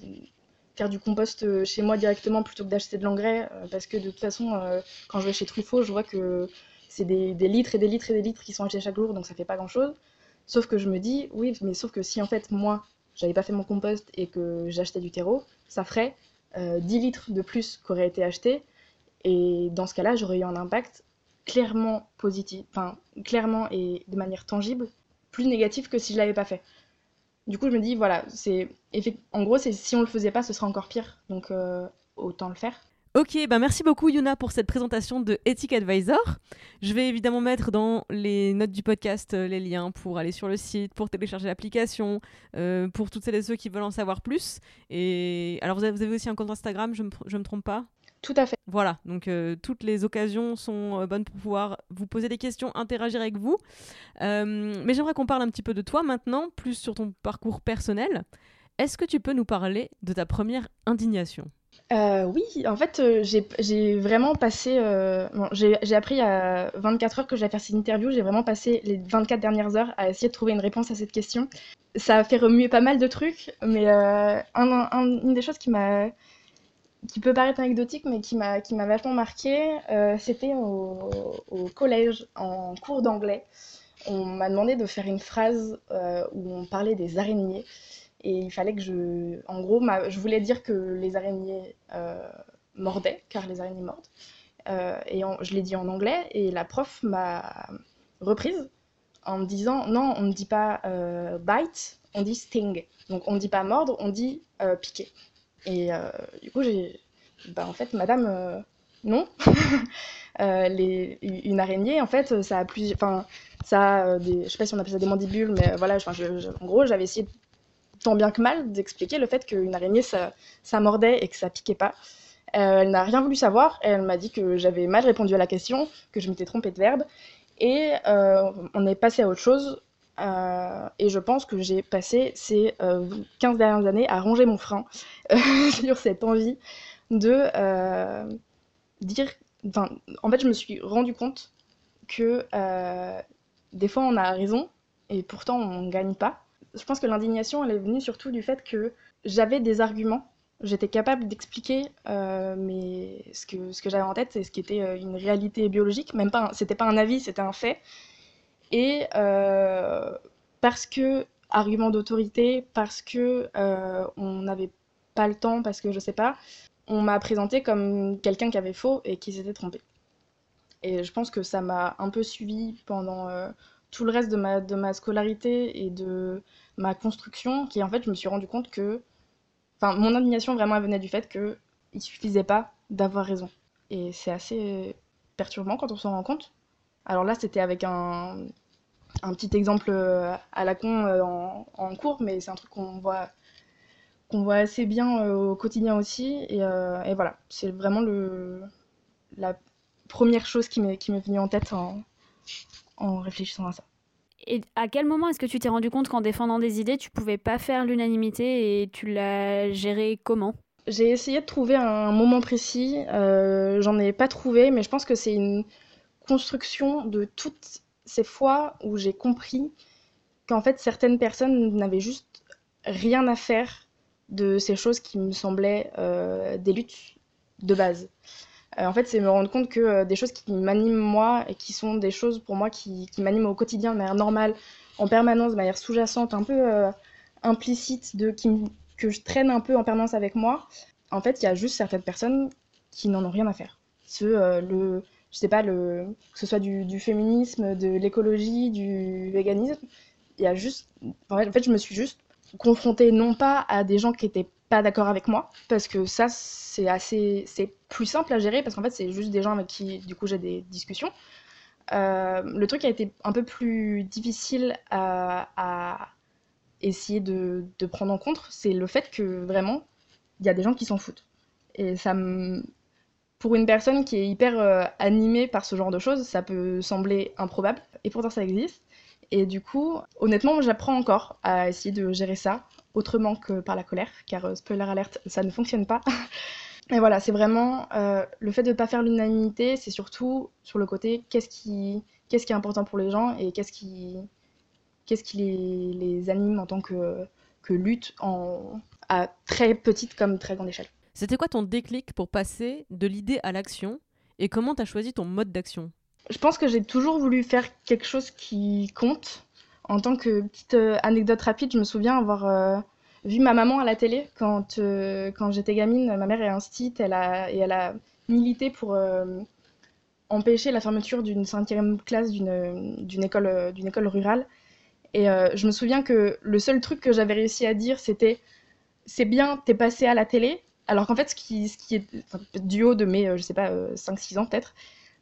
faire du compost chez moi directement plutôt que d'acheter de l'engrais, euh, parce que de toute façon, quand je vais chez Truffaut, je vois que c'est des, des, litres et des litres et des litres qui sont achetés chaque jour, donc ça fait pas grand chose. Sauf que je me dis, oui, mais sauf que si en fait, moi, j'avais pas fait mon compost et que j'achetais du terreau, ça ferait 10 litres de plus qu'aurait été acheté. Et dans ce cas-là, j'aurais eu un impact clairement positif, enfin clairement et de manière tangible, plus négatif que si je l'avais pas fait. Du coup, je me dis, voilà, c'est en gros, si on le faisait pas, ce serait encore pire. Donc, euh, autant le faire. Ok, bah merci beaucoup Yuna pour cette présentation de Ethic Advisor. Je vais évidemment mettre dans les notes du podcast euh, les liens pour aller sur le site, pour télécharger l'application, euh, pour toutes celles et ceux qui veulent en savoir plus. Et alors vous avez, aussi un compte Instagram, je je me trompe pas? Tout à fait. Voilà, donc euh, toutes les occasions sont euh, bonnes pour pouvoir vous poser des questions, interagir avec vous. Euh, mais j'aimerais qu'on parle un petit peu de toi maintenant, plus sur ton parcours personnel. Est-ce que tu peux nous parler de ta première indignation? Oui, en fait, j'ai vraiment passé. j'ai appris à 24 heures que j'allais faire cette interview. J'ai vraiment passé les 24 dernières heures à essayer de trouver une réponse à cette question. Ça a fait remuer pas mal de trucs, mais une des choses qui m'a qui peut paraître anecdotique, mais qui m'a vachement marqué, euh, c'était au, au, collège en cours d'anglais. On m'a demandé de faire une phrase euh, où on parlait des araignées et il fallait que je, en gros, je voulais dire que les araignées euh, mordaient, car les araignées mordent. et je l'ai dit en anglais et la prof m'a reprise en me disant non, on ne dit pas bite, on dit sting. Donc on ne dit pas mordre, on dit piquer. Et euh, du coup, j'ai. Bah, en fait, madame, euh, non. [laughs] Euh, les... Une araignée, en fait, ça a plusieurs. Enfin, ça a des. Je sais pas si on appelle ça des mandibules, mais voilà, en gros, j'avais essayé tant bien que mal d'expliquer le fait qu'une araignée, ça... ça mordait et que ça piquait pas. elle n'a rien voulu savoir. Elle m'a dit que j'avais mal répondu à la question, que je m'étais trompée de verbe. Et on est passé à autre chose. Euh, et je pense que j'ai passé ces 15 euh, dernières années à ronger mon frein euh, [laughs] sur cette envie de dire. Enfin, en fait, je me suis rendu compte que des fois on a raison et pourtant on ne gagne pas. Je pense que l'indignation, elle est venue surtout du fait que j'avais des arguments, j'étais capable d'expliquer ce que, ce que j'avais en tête et ce qui était une réalité biologique. Même pas, c'était pas un avis, c'était un fait. Et euh, parce que, argument d'autorité, parce que euh, on n'avait pas le temps, parce que je sais pas, on m'a présenté comme quelqu'un qui avait faux et qui s'était trompé. Et je pense que ça m'a un peu suivi pendant euh, tout le reste de ma, de ma scolarité et de ma construction, qui en fait, je me suis rendu compte que. Enfin, mon indignation vraiment venait du fait qu'il ne suffisait pas d'avoir raison. Et c'est assez perturbant quand on s'en rend compte. Alors là, c'était avec un, un petit exemple euh, à la con euh, en, cours, mais c'est un truc qu'on voit, qu'on voit assez bien euh, au quotidien aussi. Et, voilà, c'est vraiment le, la première chose qui m'est, venue en tête en, en réfléchissant à ça. Et à quel moment est-ce que tu t'es rendu compte qu'en défendant des idées, tu pouvais pas faire l'unanimité et tu l'as géré comment? J'ai essayé de trouver un moment précis, j'en ai pas trouvé, mais je pense que c'est une construction de toutes ces fois où j'ai compris qu'en fait certaines personnes n'avaient juste rien à faire de ces choses qui me semblaient euh, des luttes de base. Euh, en fait, c'est me rendre compte que euh, des choses qui m'animent moi et qui sont des choses pour moi qui, m'animent au quotidien de manière normale, en permanence, de manière sous-jacente, un peu implicite, de, qui, que je traîne un peu en permanence avec moi, en fait, il y a juste certaines personnes qui n'en ont rien à faire. Ce, le, je sais pas, le, que ce soit du, du féminisme, de l'écologie, du véganisme, il y a juste. En fait, je me suis juste confrontée non pas à des gens qui étaient pas d'accord avec moi, parce que ça, c'est assez. C'est plus simple à gérer, parce qu'en fait, c'est juste des gens avec qui, du coup, j'ai des discussions. Euh, le truc qui a été un peu plus difficile à, essayer de, de, prendre en compte, c'est le fait que vraiment, il y a des gens qui s'en foutent. Et ça me. Pour une personne qui est hyper euh, animée par ce genre de choses, ça peut sembler improbable, et pourtant ça existe. Et du coup, honnêtement, j'apprends encore à essayer de gérer ça autrement que par la colère, car euh, spoiler alerte, ça ne fonctionne pas. [laughs] Et voilà, c'est vraiment euh, le fait de ne pas faire l'unanimité, c'est surtout sur le côté qu'est-ce qui, est important pour les gens et qu'est-ce qui, les, anime en tant que, lutte à très petite comme très grande échelle. C'était quoi ton déclic pour passer de l'idée à l'action et comment tu as choisi ton mode d'action? Je pense que j'ai toujours voulu faire quelque chose qui compte. En tant que petite euh, anecdote rapide, je me souviens avoir euh, vu ma maman à la télé quand, euh, quand j'étais gamine. Ma mère est instite elle a, et elle a milité pour empêcher la fermeture d'une cinquième classe d'une école, d'une école rurale. Et je me souviens que le seul truc que j'avais réussi à dire, c'était c'est bien, t'es passé à la télé. Alors qu'en fait, ce qui, ce qui est du haut de mes, je sais pas, 5-6 ans peut-être,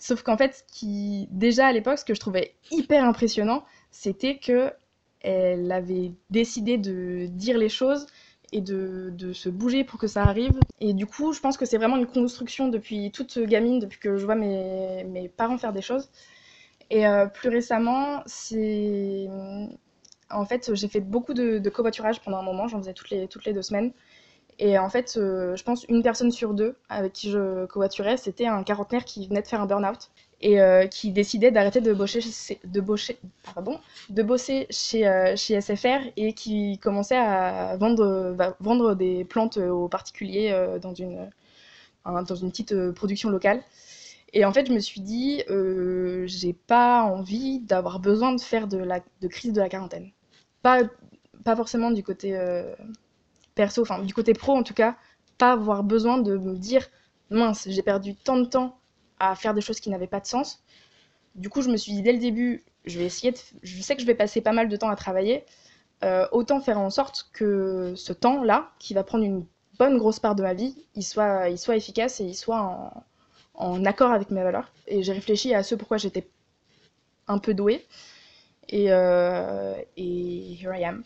Sauf qu'en fait, ce qui, déjà à l'époque, ce que je trouvais hyper impressionnant, c'était que elle avait décidé de dire les choses et de, de, se bouger pour que ça arrive. Et du coup, je pense que c'est vraiment une construction depuis toute gamine, depuis que je vois mes, mes parents faire des choses. Et euh, plus récemment, c'est. En fait, j'ai fait beaucoup de, de covoiturage pendant un moment, j'en faisais toutes les, toutes les deux semaines. Et en fait, euh, je pense une personne sur deux avec qui je covoiturais, c'était un quarantenaire qui venait de faire un burn-out et euh, qui décidait d'arrêter de, bosser, de, de bosser chez, euh, chez SFR et qui commençait à vendre, vendre des plantes aux particuliers dans, une, dans une petite production locale. Et en fait, je me suis dit, j'ai pas envie d'avoir besoin de faire de la de crise de la quarantaine. Pas, pas forcément du côté perso, enfin du côté pro en tout cas, pas avoir besoin de me dire mince, j'ai perdu tant de temps à faire des choses qui n'avaient pas de sens. Du coup, je me suis dit dès le début, je vais essayer de. Je sais que je vais passer pas mal de temps à travailler. Euh, autant faire en sorte que ce temps-là, qui va prendre une bonne grosse part de ma vie, il soit, il soit efficace et il soit en, accord avec mes valeurs. Et j'ai réfléchi à ce pourquoi j'étais un peu douée. Et, euh, et here I am.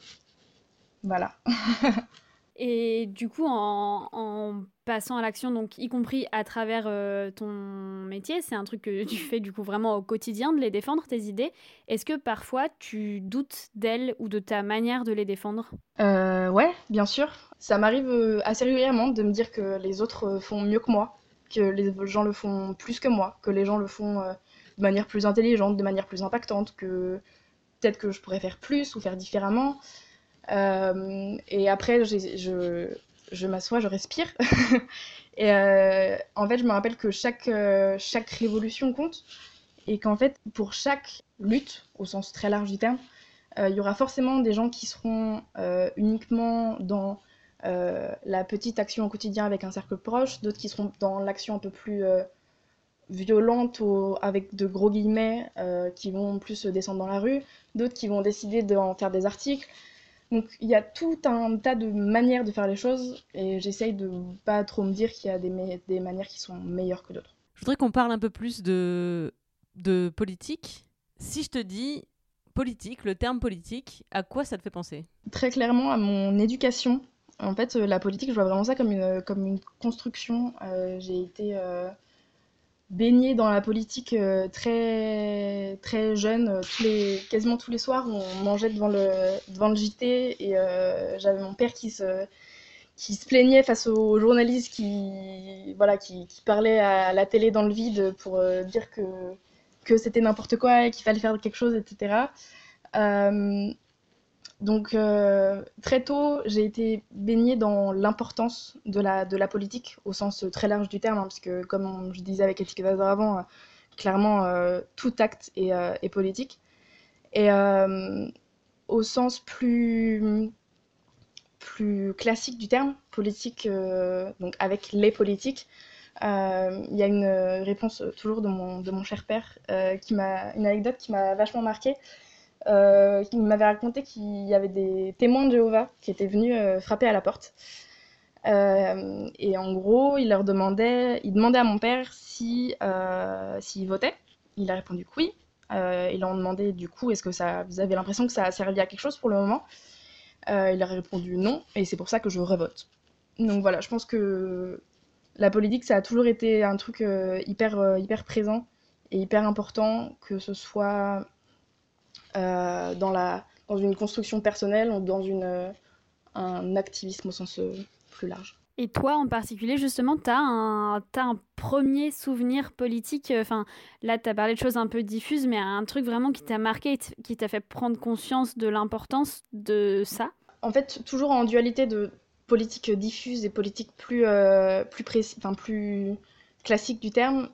Voilà. [laughs] Et du coup, en, passant à l'action, donc y compris à travers euh, ton métier, c'est un truc que tu fais du coup vraiment au quotidien de les défendre, tes idées. Est-ce que parfois tu doutes d'elles ou de ta manière de les défendre? Euh, Ouais, bien sûr. Ça m'arrive euh, assez régulièrement de me dire que les autres font mieux que moi, que les gens le font plus que moi, que les gens le font de manière plus intelligente, de manière plus impactante, que peut-être que je pourrais faire plus ou faire différemment. Euh, et après, je, je m'assois, je respire. [laughs] et euh, en fait, je me rappelle que chaque, euh, chaque révolution compte. Et qu'en fait, pour chaque lutte, au sens très large du terme, il y aura forcément des gens qui seront uniquement dans la petite action au quotidien avec un cercle proche, d'autres qui seront dans l'action un peu plus violente avec de gros guillemets qui vont plus descendre dans la rue, d'autres qui vont décider d'en faire des articles, donc il y a tout un tas de manières de faire les choses et j'essaye de pas trop me dire qu'il y a des, des, manières qui sont meilleures que d'autres. Je voudrais qu'on parle un peu plus de, de politique. Si je te dis politique, le terme politique, à quoi ça te fait penser? Très clairement à mon éducation. En fait, la politique, je vois vraiment ça comme une, comme une construction. Euh, j'ai été euh, baigné dans la politique euh, très très jeune. Euh, tous les, quasiment tous les soirs, on mangeait devant le, devant le JT et euh, j'avais mon père qui se, qui se plaignait face aux journalistes qui, voilà, qui, qui parlaient à la télé dans le vide pour dire que, que c'était n'importe quoi et qu'il fallait faire quelque chose, etc. donc euh, très tôt, j'ai été baignée dans l'importance de la, de la politique au sens très large du terme, hein, parce comme je disais avec Éthique avant, euh, clairement tout acte est, est, politique. Et au sens plus, plus classique du terme, politique, donc avec les politiques, il y a une réponse toujours de mon, de mon cher père, qui une anecdote qui m'a vachement marquée. Euh, il m'avait raconté qu'il y avait des témoins de Jéhovah qui étaient venus euh, frapper à la porte. Euh, et en gros, il leur demandait, il demandait à mon père si s'il votait. Il a répondu que oui. ils leur ont demandé du coup, est-ce que ça, vous avez l'impression que ça a servi à quelque chose pour le moment? Il a répondu non, et c'est pour ça que je revote. Donc voilà, je pense que la politique, ça a toujours été un truc hyper, hyper présent et hyper important, que ce soit euh, dans, la, dans une construction personnelle ou dans une, euh, un activisme au sens euh, plus large. Et toi, en particulier, justement, tu as, as, un premier souvenir politique. Enfin, là, tu as parlé de choses un peu diffuses, mais un truc vraiment qui t'a marqué, qui t'a fait prendre conscience de l'importance de ça? En fait, toujours en dualité de politique diffuse et politique plus, plus, précis, enfin, plus classique du terme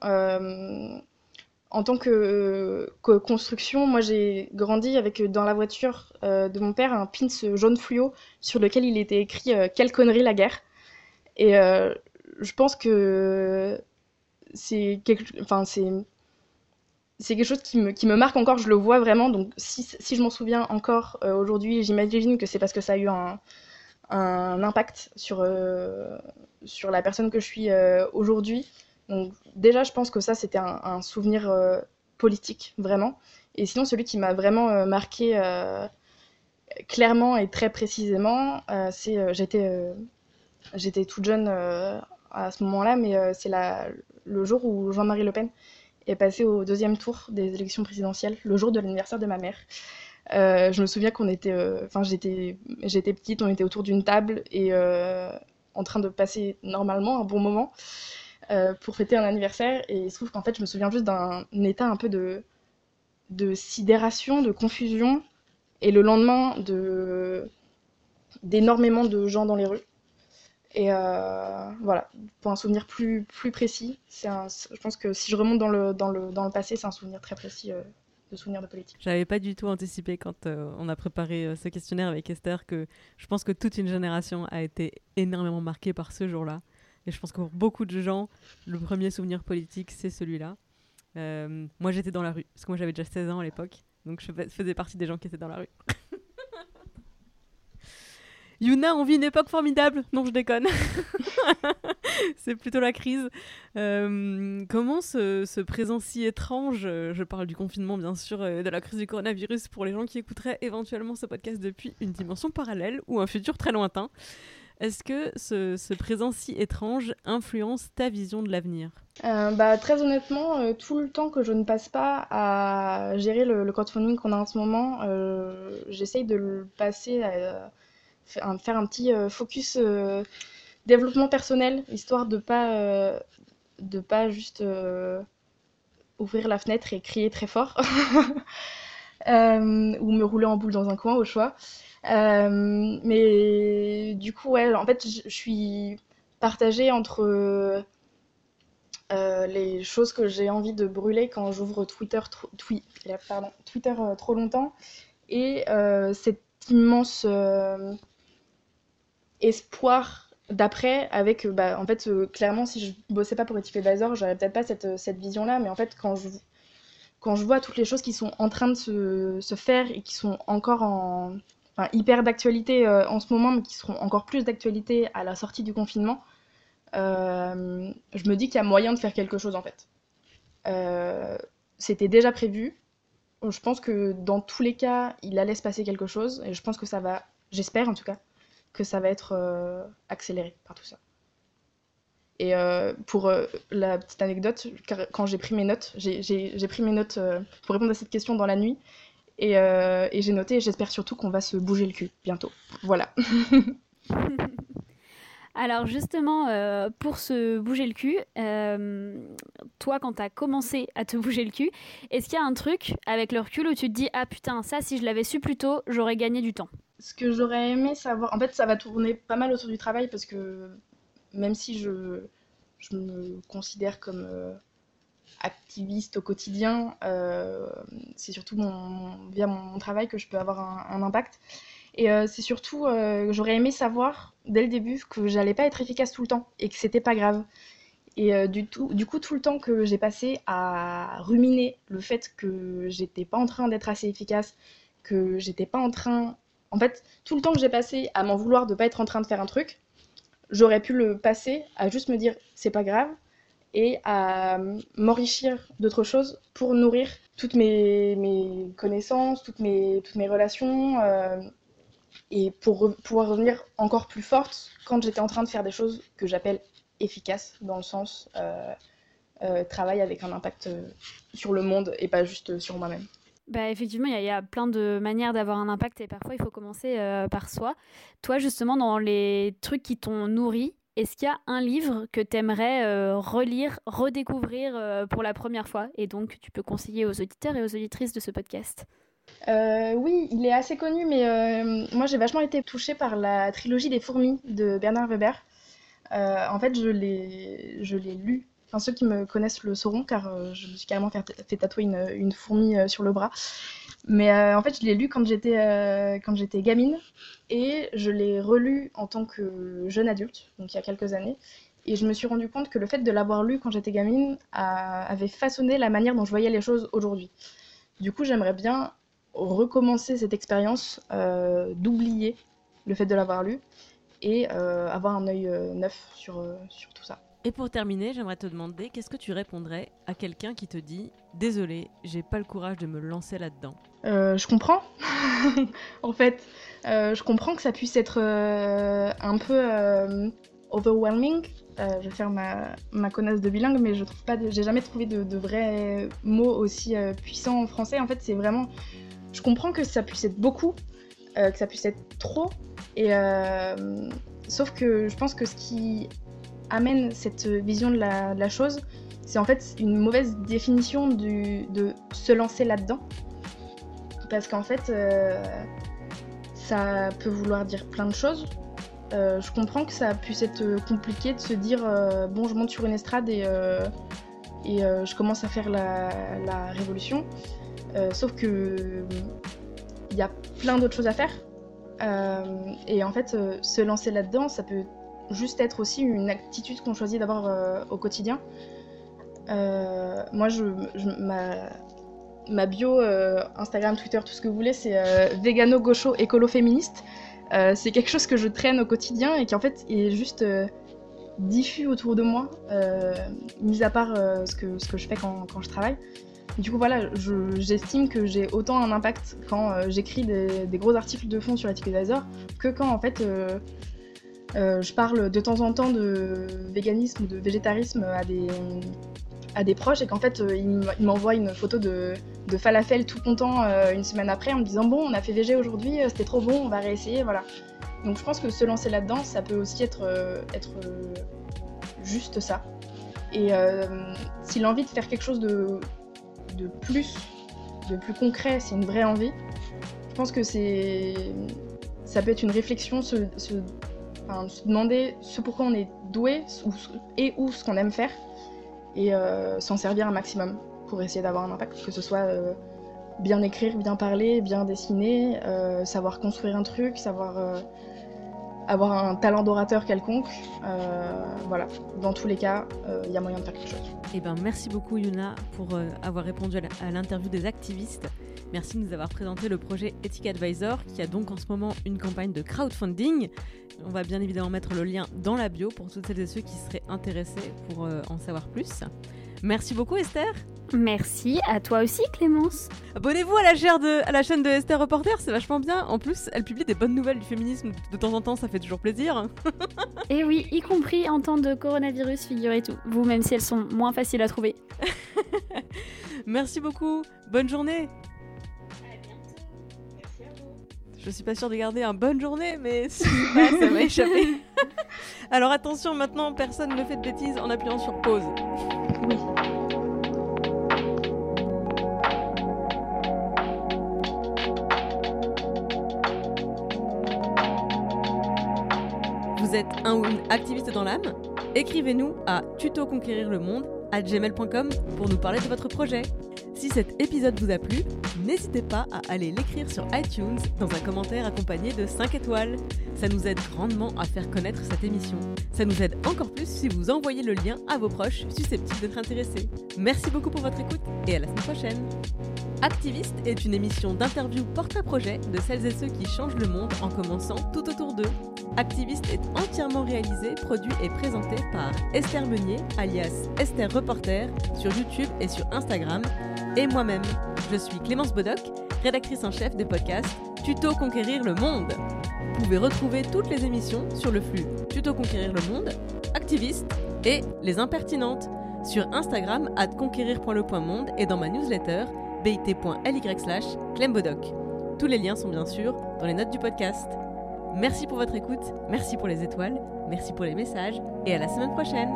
en tant que, construction, moi j'ai grandi avec dans la voiture euh, de mon père un pins jaune fluo sur lequel il était écrit euh, Quelle connerie la guerre Et euh, je pense que c'est quelque, enfin, c'est, c'est quelque chose qui me, qui me marque encore, je le vois vraiment. Donc si, si je m'en souviens encore aujourd'hui, j'imagine que c'est parce que ça a eu un, un impact sur, sur la personne que je suis aujourd'hui. Donc déjà, je pense que ça, c'était un, souvenir euh, politique, vraiment. Et sinon, celui qui m'a vraiment euh, marqué euh, clairement et très précisément, c'est j'étais j'étais toute jeune à ce moment-là, mais c'est le jour où Jean-Marie Le Pen est passé au deuxième tour des élections présidentielles, le jour de l'anniversaire de ma mère. je me souviens qu'on était, enfin j'étais, j'étais petite, on était autour d'une table et en train de passer normalement un bon moment. Euh, pour fêter un anniversaire. Et il se trouve qu'en fait, je me souviens juste d'un état un peu de, sidération, de confusion. Et le lendemain, de d'énormément de gens dans les rues. Et euh, voilà, pour un souvenir plus, plus précis, c'est je pense que si je remonte dans le, dans le, dans le passé, c'est un souvenir très précis euh, de souvenir de politique. J'avais pas du tout anticipé quand on a préparé ce questionnaire avec Esther que je pense que toute une génération a été énormément marquée par ce jour-là. Et je pense que pour beaucoup de gens, le premier souvenir politique, c'est celui-là. Euh, moi, j'étais dans la rue, parce que moi, j'avais déjà 16 ans à l'époque. Donc, je faisais partie des gens qui étaient dans la rue. [laughs] Yuna, on vit une époque formidable. Non, je déconne. [laughs] c'est plutôt la crise. Euh, comment ce, ce, présent si étrange, je parle du confinement bien sûr, de la crise du coronavirus pour les gens qui écouteraient éventuellement ce podcast depuis une dimension parallèle ou un futur très lointain, est-ce que ce, présent si étrange influence ta vision de l'avenir euh, bah, Très honnêtement, euh, tout le temps que je ne passe pas à gérer le, crowdfunding qu'on a en ce moment, euh, j'essaye de le passer à, faire un petit focus développement personnel, histoire de pas, de pas juste ouvrir la fenêtre et crier très fort, [laughs] ou me rouler en boule dans un coin au choix. Euh, mais du coup, ouais, en fait, je suis partagée entre euh, les choses que j'ai envie de brûler quand j'ouvre Twitter, pardon, Twitter euh, trop longtemps et cet immense espoir d'après avec bah, en fait clairement si je bossais pas pour Ethic Advisor j'aurais peut-être pas cette, cette vision là mais en fait quand je quand je vois toutes les choses qui sont en train de se, se faire et qui sont encore en, hyper d'actualité euh, en ce moment, mais qui seront encore plus d'actualité à la sortie du confinement, euh, je me dis qu'il y a moyen de faire quelque chose en fait. Euh, c'était déjà prévu. Je pense que dans tous les cas, il allait se passer quelque chose, et je pense que ça va, j'espère en tout cas, que ça va être accéléré par tout ça. Et pour la petite anecdote, quand j'ai pris mes notes, j'ai pris mes notes pour répondre à cette question dans la nuit, euh, et, j'ai noté, j'espère surtout qu'on va se bouger le cul bientôt. Voilà. [laughs] Alors justement, euh, pour se bouger le cul, euh, toi quand tu as commencé à te bouger le cul, est-ce qu'il y a un truc avec le recul où tu te dis ah putain ça si je l'avais su plus tôt j'aurais gagné du temps? Ce que j'aurais aimé savoir, en fait ça va tourner pas mal autour du travail parce que même si je, je me considère comme euh, activiste au quotidien, c'est surtout via mon, travail que je peux avoir un, impact. Et euh, c'est surtout, euh, j'aurais aimé savoir dès le début que j'allais pas être efficace tout le temps et que c'était pas grave. Et euh, du, tout, du coup, tout le temps que j'ai passé à ruminer le fait que j'étais pas en train d'être assez efficace, que j'étais pas en train. En fait, tout le temps que j'ai passé à m'en vouloir de pas être en train de faire un truc, j'aurais pu le passer à juste me dire c'est pas grave et à m'enrichir d'autres choses pour nourrir toutes mes, mes connaissances, toutes mes, toutes mes relations et pour pouvoir revenir encore plus forte quand j'étais en train de faire des choses que j'appelle efficaces, dans le sens euh, euh, travail avec un impact euh, sur le monde et pas juste sur moi-même. Bah, effectivement, il y, a plein de manières d'avoir un impact et parfois il faut commencer par soi. Toi, justement, dans les trucs qui t'ont nourri, est-ce qu'il y a un livre que tu aimerais relire, redécouvrir pour la première fois? Et donc tu peux conseiller aux auditeurs et aux auditrices de ce podcast euh, oui, il est assez connu, mais euh, moi j'ai vachement été touchée par la trilogie des fourmis de Bernard Weber. Euh, en fait, je l'ai lu. Enfin, ceux qui me connaissent le sauront, car je me suis carrément fait, tatouer une, fourmi sur le bras. Mais en fait, je l'ai lu quand j'étais, gamine, et je l'ai relu en tant que jeune adulte, donc il y a quelques années. Et je me suis rendu compte que le fait de l'avoir lu quand j'étais gamine avait façonné la manière dont je voyais les choses aujourd'hui. Du coup, j'aimerais bien recommencer cette expérience euh, d'oublier le fait de l'avoir lu et euh, avoir un œil euh, neuf sur tout ça. Et pour terminer, j'aimerais te demander qu'est-ce que tu répondrais à quelqu'un qui te dit Désolé, j'ai pas le courage de me lancer là-dedans? Je comprends. [laughs] en fait, je comprends que ça puisse être un peu overwhelming. je vais faire ma, ma, connasse de bilingue, mais je trouve pas, j'ai jamais trouvé de, de, vrais mots aussi puissants en français. En fait, c'est vraiment je comprends que ça puisse être beaucoup, euh, que ça puisse être trop, et euh, sauf que je pense que ce qui amène cette vision de la, chose, c'est en fait une mauvaise définition de se lancer là-dedans. Parce qu'en fait, euh, ça peut vouloir dire plein de choses. je comprends que ça puisse être compliqué de se dire bon, je monte sur une estrade et, et je commence à faire la, la révolution. Euh, sauf que il y a plein d'autres choses à faire. Euh, et en fait, euh, se lancer là-dedans, ça peut juste être aussi une attitude qu'on choisit d'avoir au quotidien. moi, je, ma, bio, Instagram, Twitter, tout ce que vous voulez, c'est vegano, gaucho, écolo, féministe. c'est quelque chose que je traîne au quotidien et qui en fait est juste diffus autour de moi, mis à part ce, que, je fais quand, je travaille. Du coup, voilà, j'estime que j'ai autant un impact quand euh, j'écris des, gros articles de fond sur Advisor que quand en fait euh, euh, je parle de temps en temps de véganisme ou de végétarisme à des, à des proches et qu'en fait ils m'envoient une photo de, falafel tout content une semaine après en me disant bon on a fait végé aujourd'hui c'était trop bon on va réessayer voilà donc je pense que se lancer là-dedans ça peut aussi être, être juste ça et si l'envie de faire quelque chose de, de plus, de plus concret, c'est une vraie envie. Je pense que c'est, ça peut être une réflexion, demander ce pourquoi on est doué et ou ce qu'on aime faire et euh, s'en servir un maximum pour essayer d'avoir un impact, que ce soit euh, bien écrire, bien parler, bien dessiner, euh, savoir construire un truc, savoir avoir un talent d'orateur quelconque. Voilà, dans tous les cas, il y a moyen de faire quelque chose. Eh ben, merci beaucoup Yuna pour avoir répondu à l'interview des activistes. Merci de nous avoir présenté le projet Ethic Advisor qui a donc en ce moment une campagne de crowdfunding. On va bien évidemment mettre le lien dans la bio pour toutes celles et ceux qui seraient intéressés pour en savoir plus. Merci beaucoup Esther. Merci à toi aussi Clémence. Abonnez-vous à la, de, à la chaîne de Esther Reporter, c'est vachement bien. En plus, elle publie des bonnes nouvelles du féminisme de temps en temps, ça fait toujours plaisir. Et oui, y compris en temps de coronavirus, figurez-vous. Vous, même si elles sont moins faciles à trouver. [laughs] Merci beaucoup. Bonne journée. Je suis pas sûre de garder un bonne journée, mais [laughs] si ça va échapper. [laughs] Alors attention, maintenant, personne ne fait de bêtises en appuyant sur pause. Oui. Vous êtes un ou une activiste dans l'âme? Écrivez-nous à tuto conquérir le monde à gmail.com pour nous parler de votre projet. Si cet épisode vous a plu, n'hésitez pas à aller l'écrire sur iTunes dans un commentaire accompagné de 5 étoiles. Ça nous aide grandement à faire connaître cette émission. Ça nous aide encore plus si vous envoyez le lien à vos proches susceptibles d'être intéressés. Merci beaucoup pour votre écoute et à la semaine prochaine. Activiste est une émission d'interview porte-à-projet de celles et ceux qui changent le monde en commençant tout autour d'eux. Activiste est entièrement réalisé, produit et présenté par Esther Meunier, alias Esther Reporter, sur YouTube et sur Instagram, et moi-même. Je suis Clémence Bodoc, rédactrice en chef des podcasts Tuto Conquérir le Monde. Vous pouvez retrouver toutes les émissions sur le flux Tuto Conquérir le Monde, Activiste et Les Impertinentes sur Instagram at conquérir.le.monde et dans ma newsletter bit.ly slash. Tous les liens sont bien sûr dans les notes du podcast. Merci pour votre écoute, merci pour les étoiles, merci pour les messages et à la semaine prochaine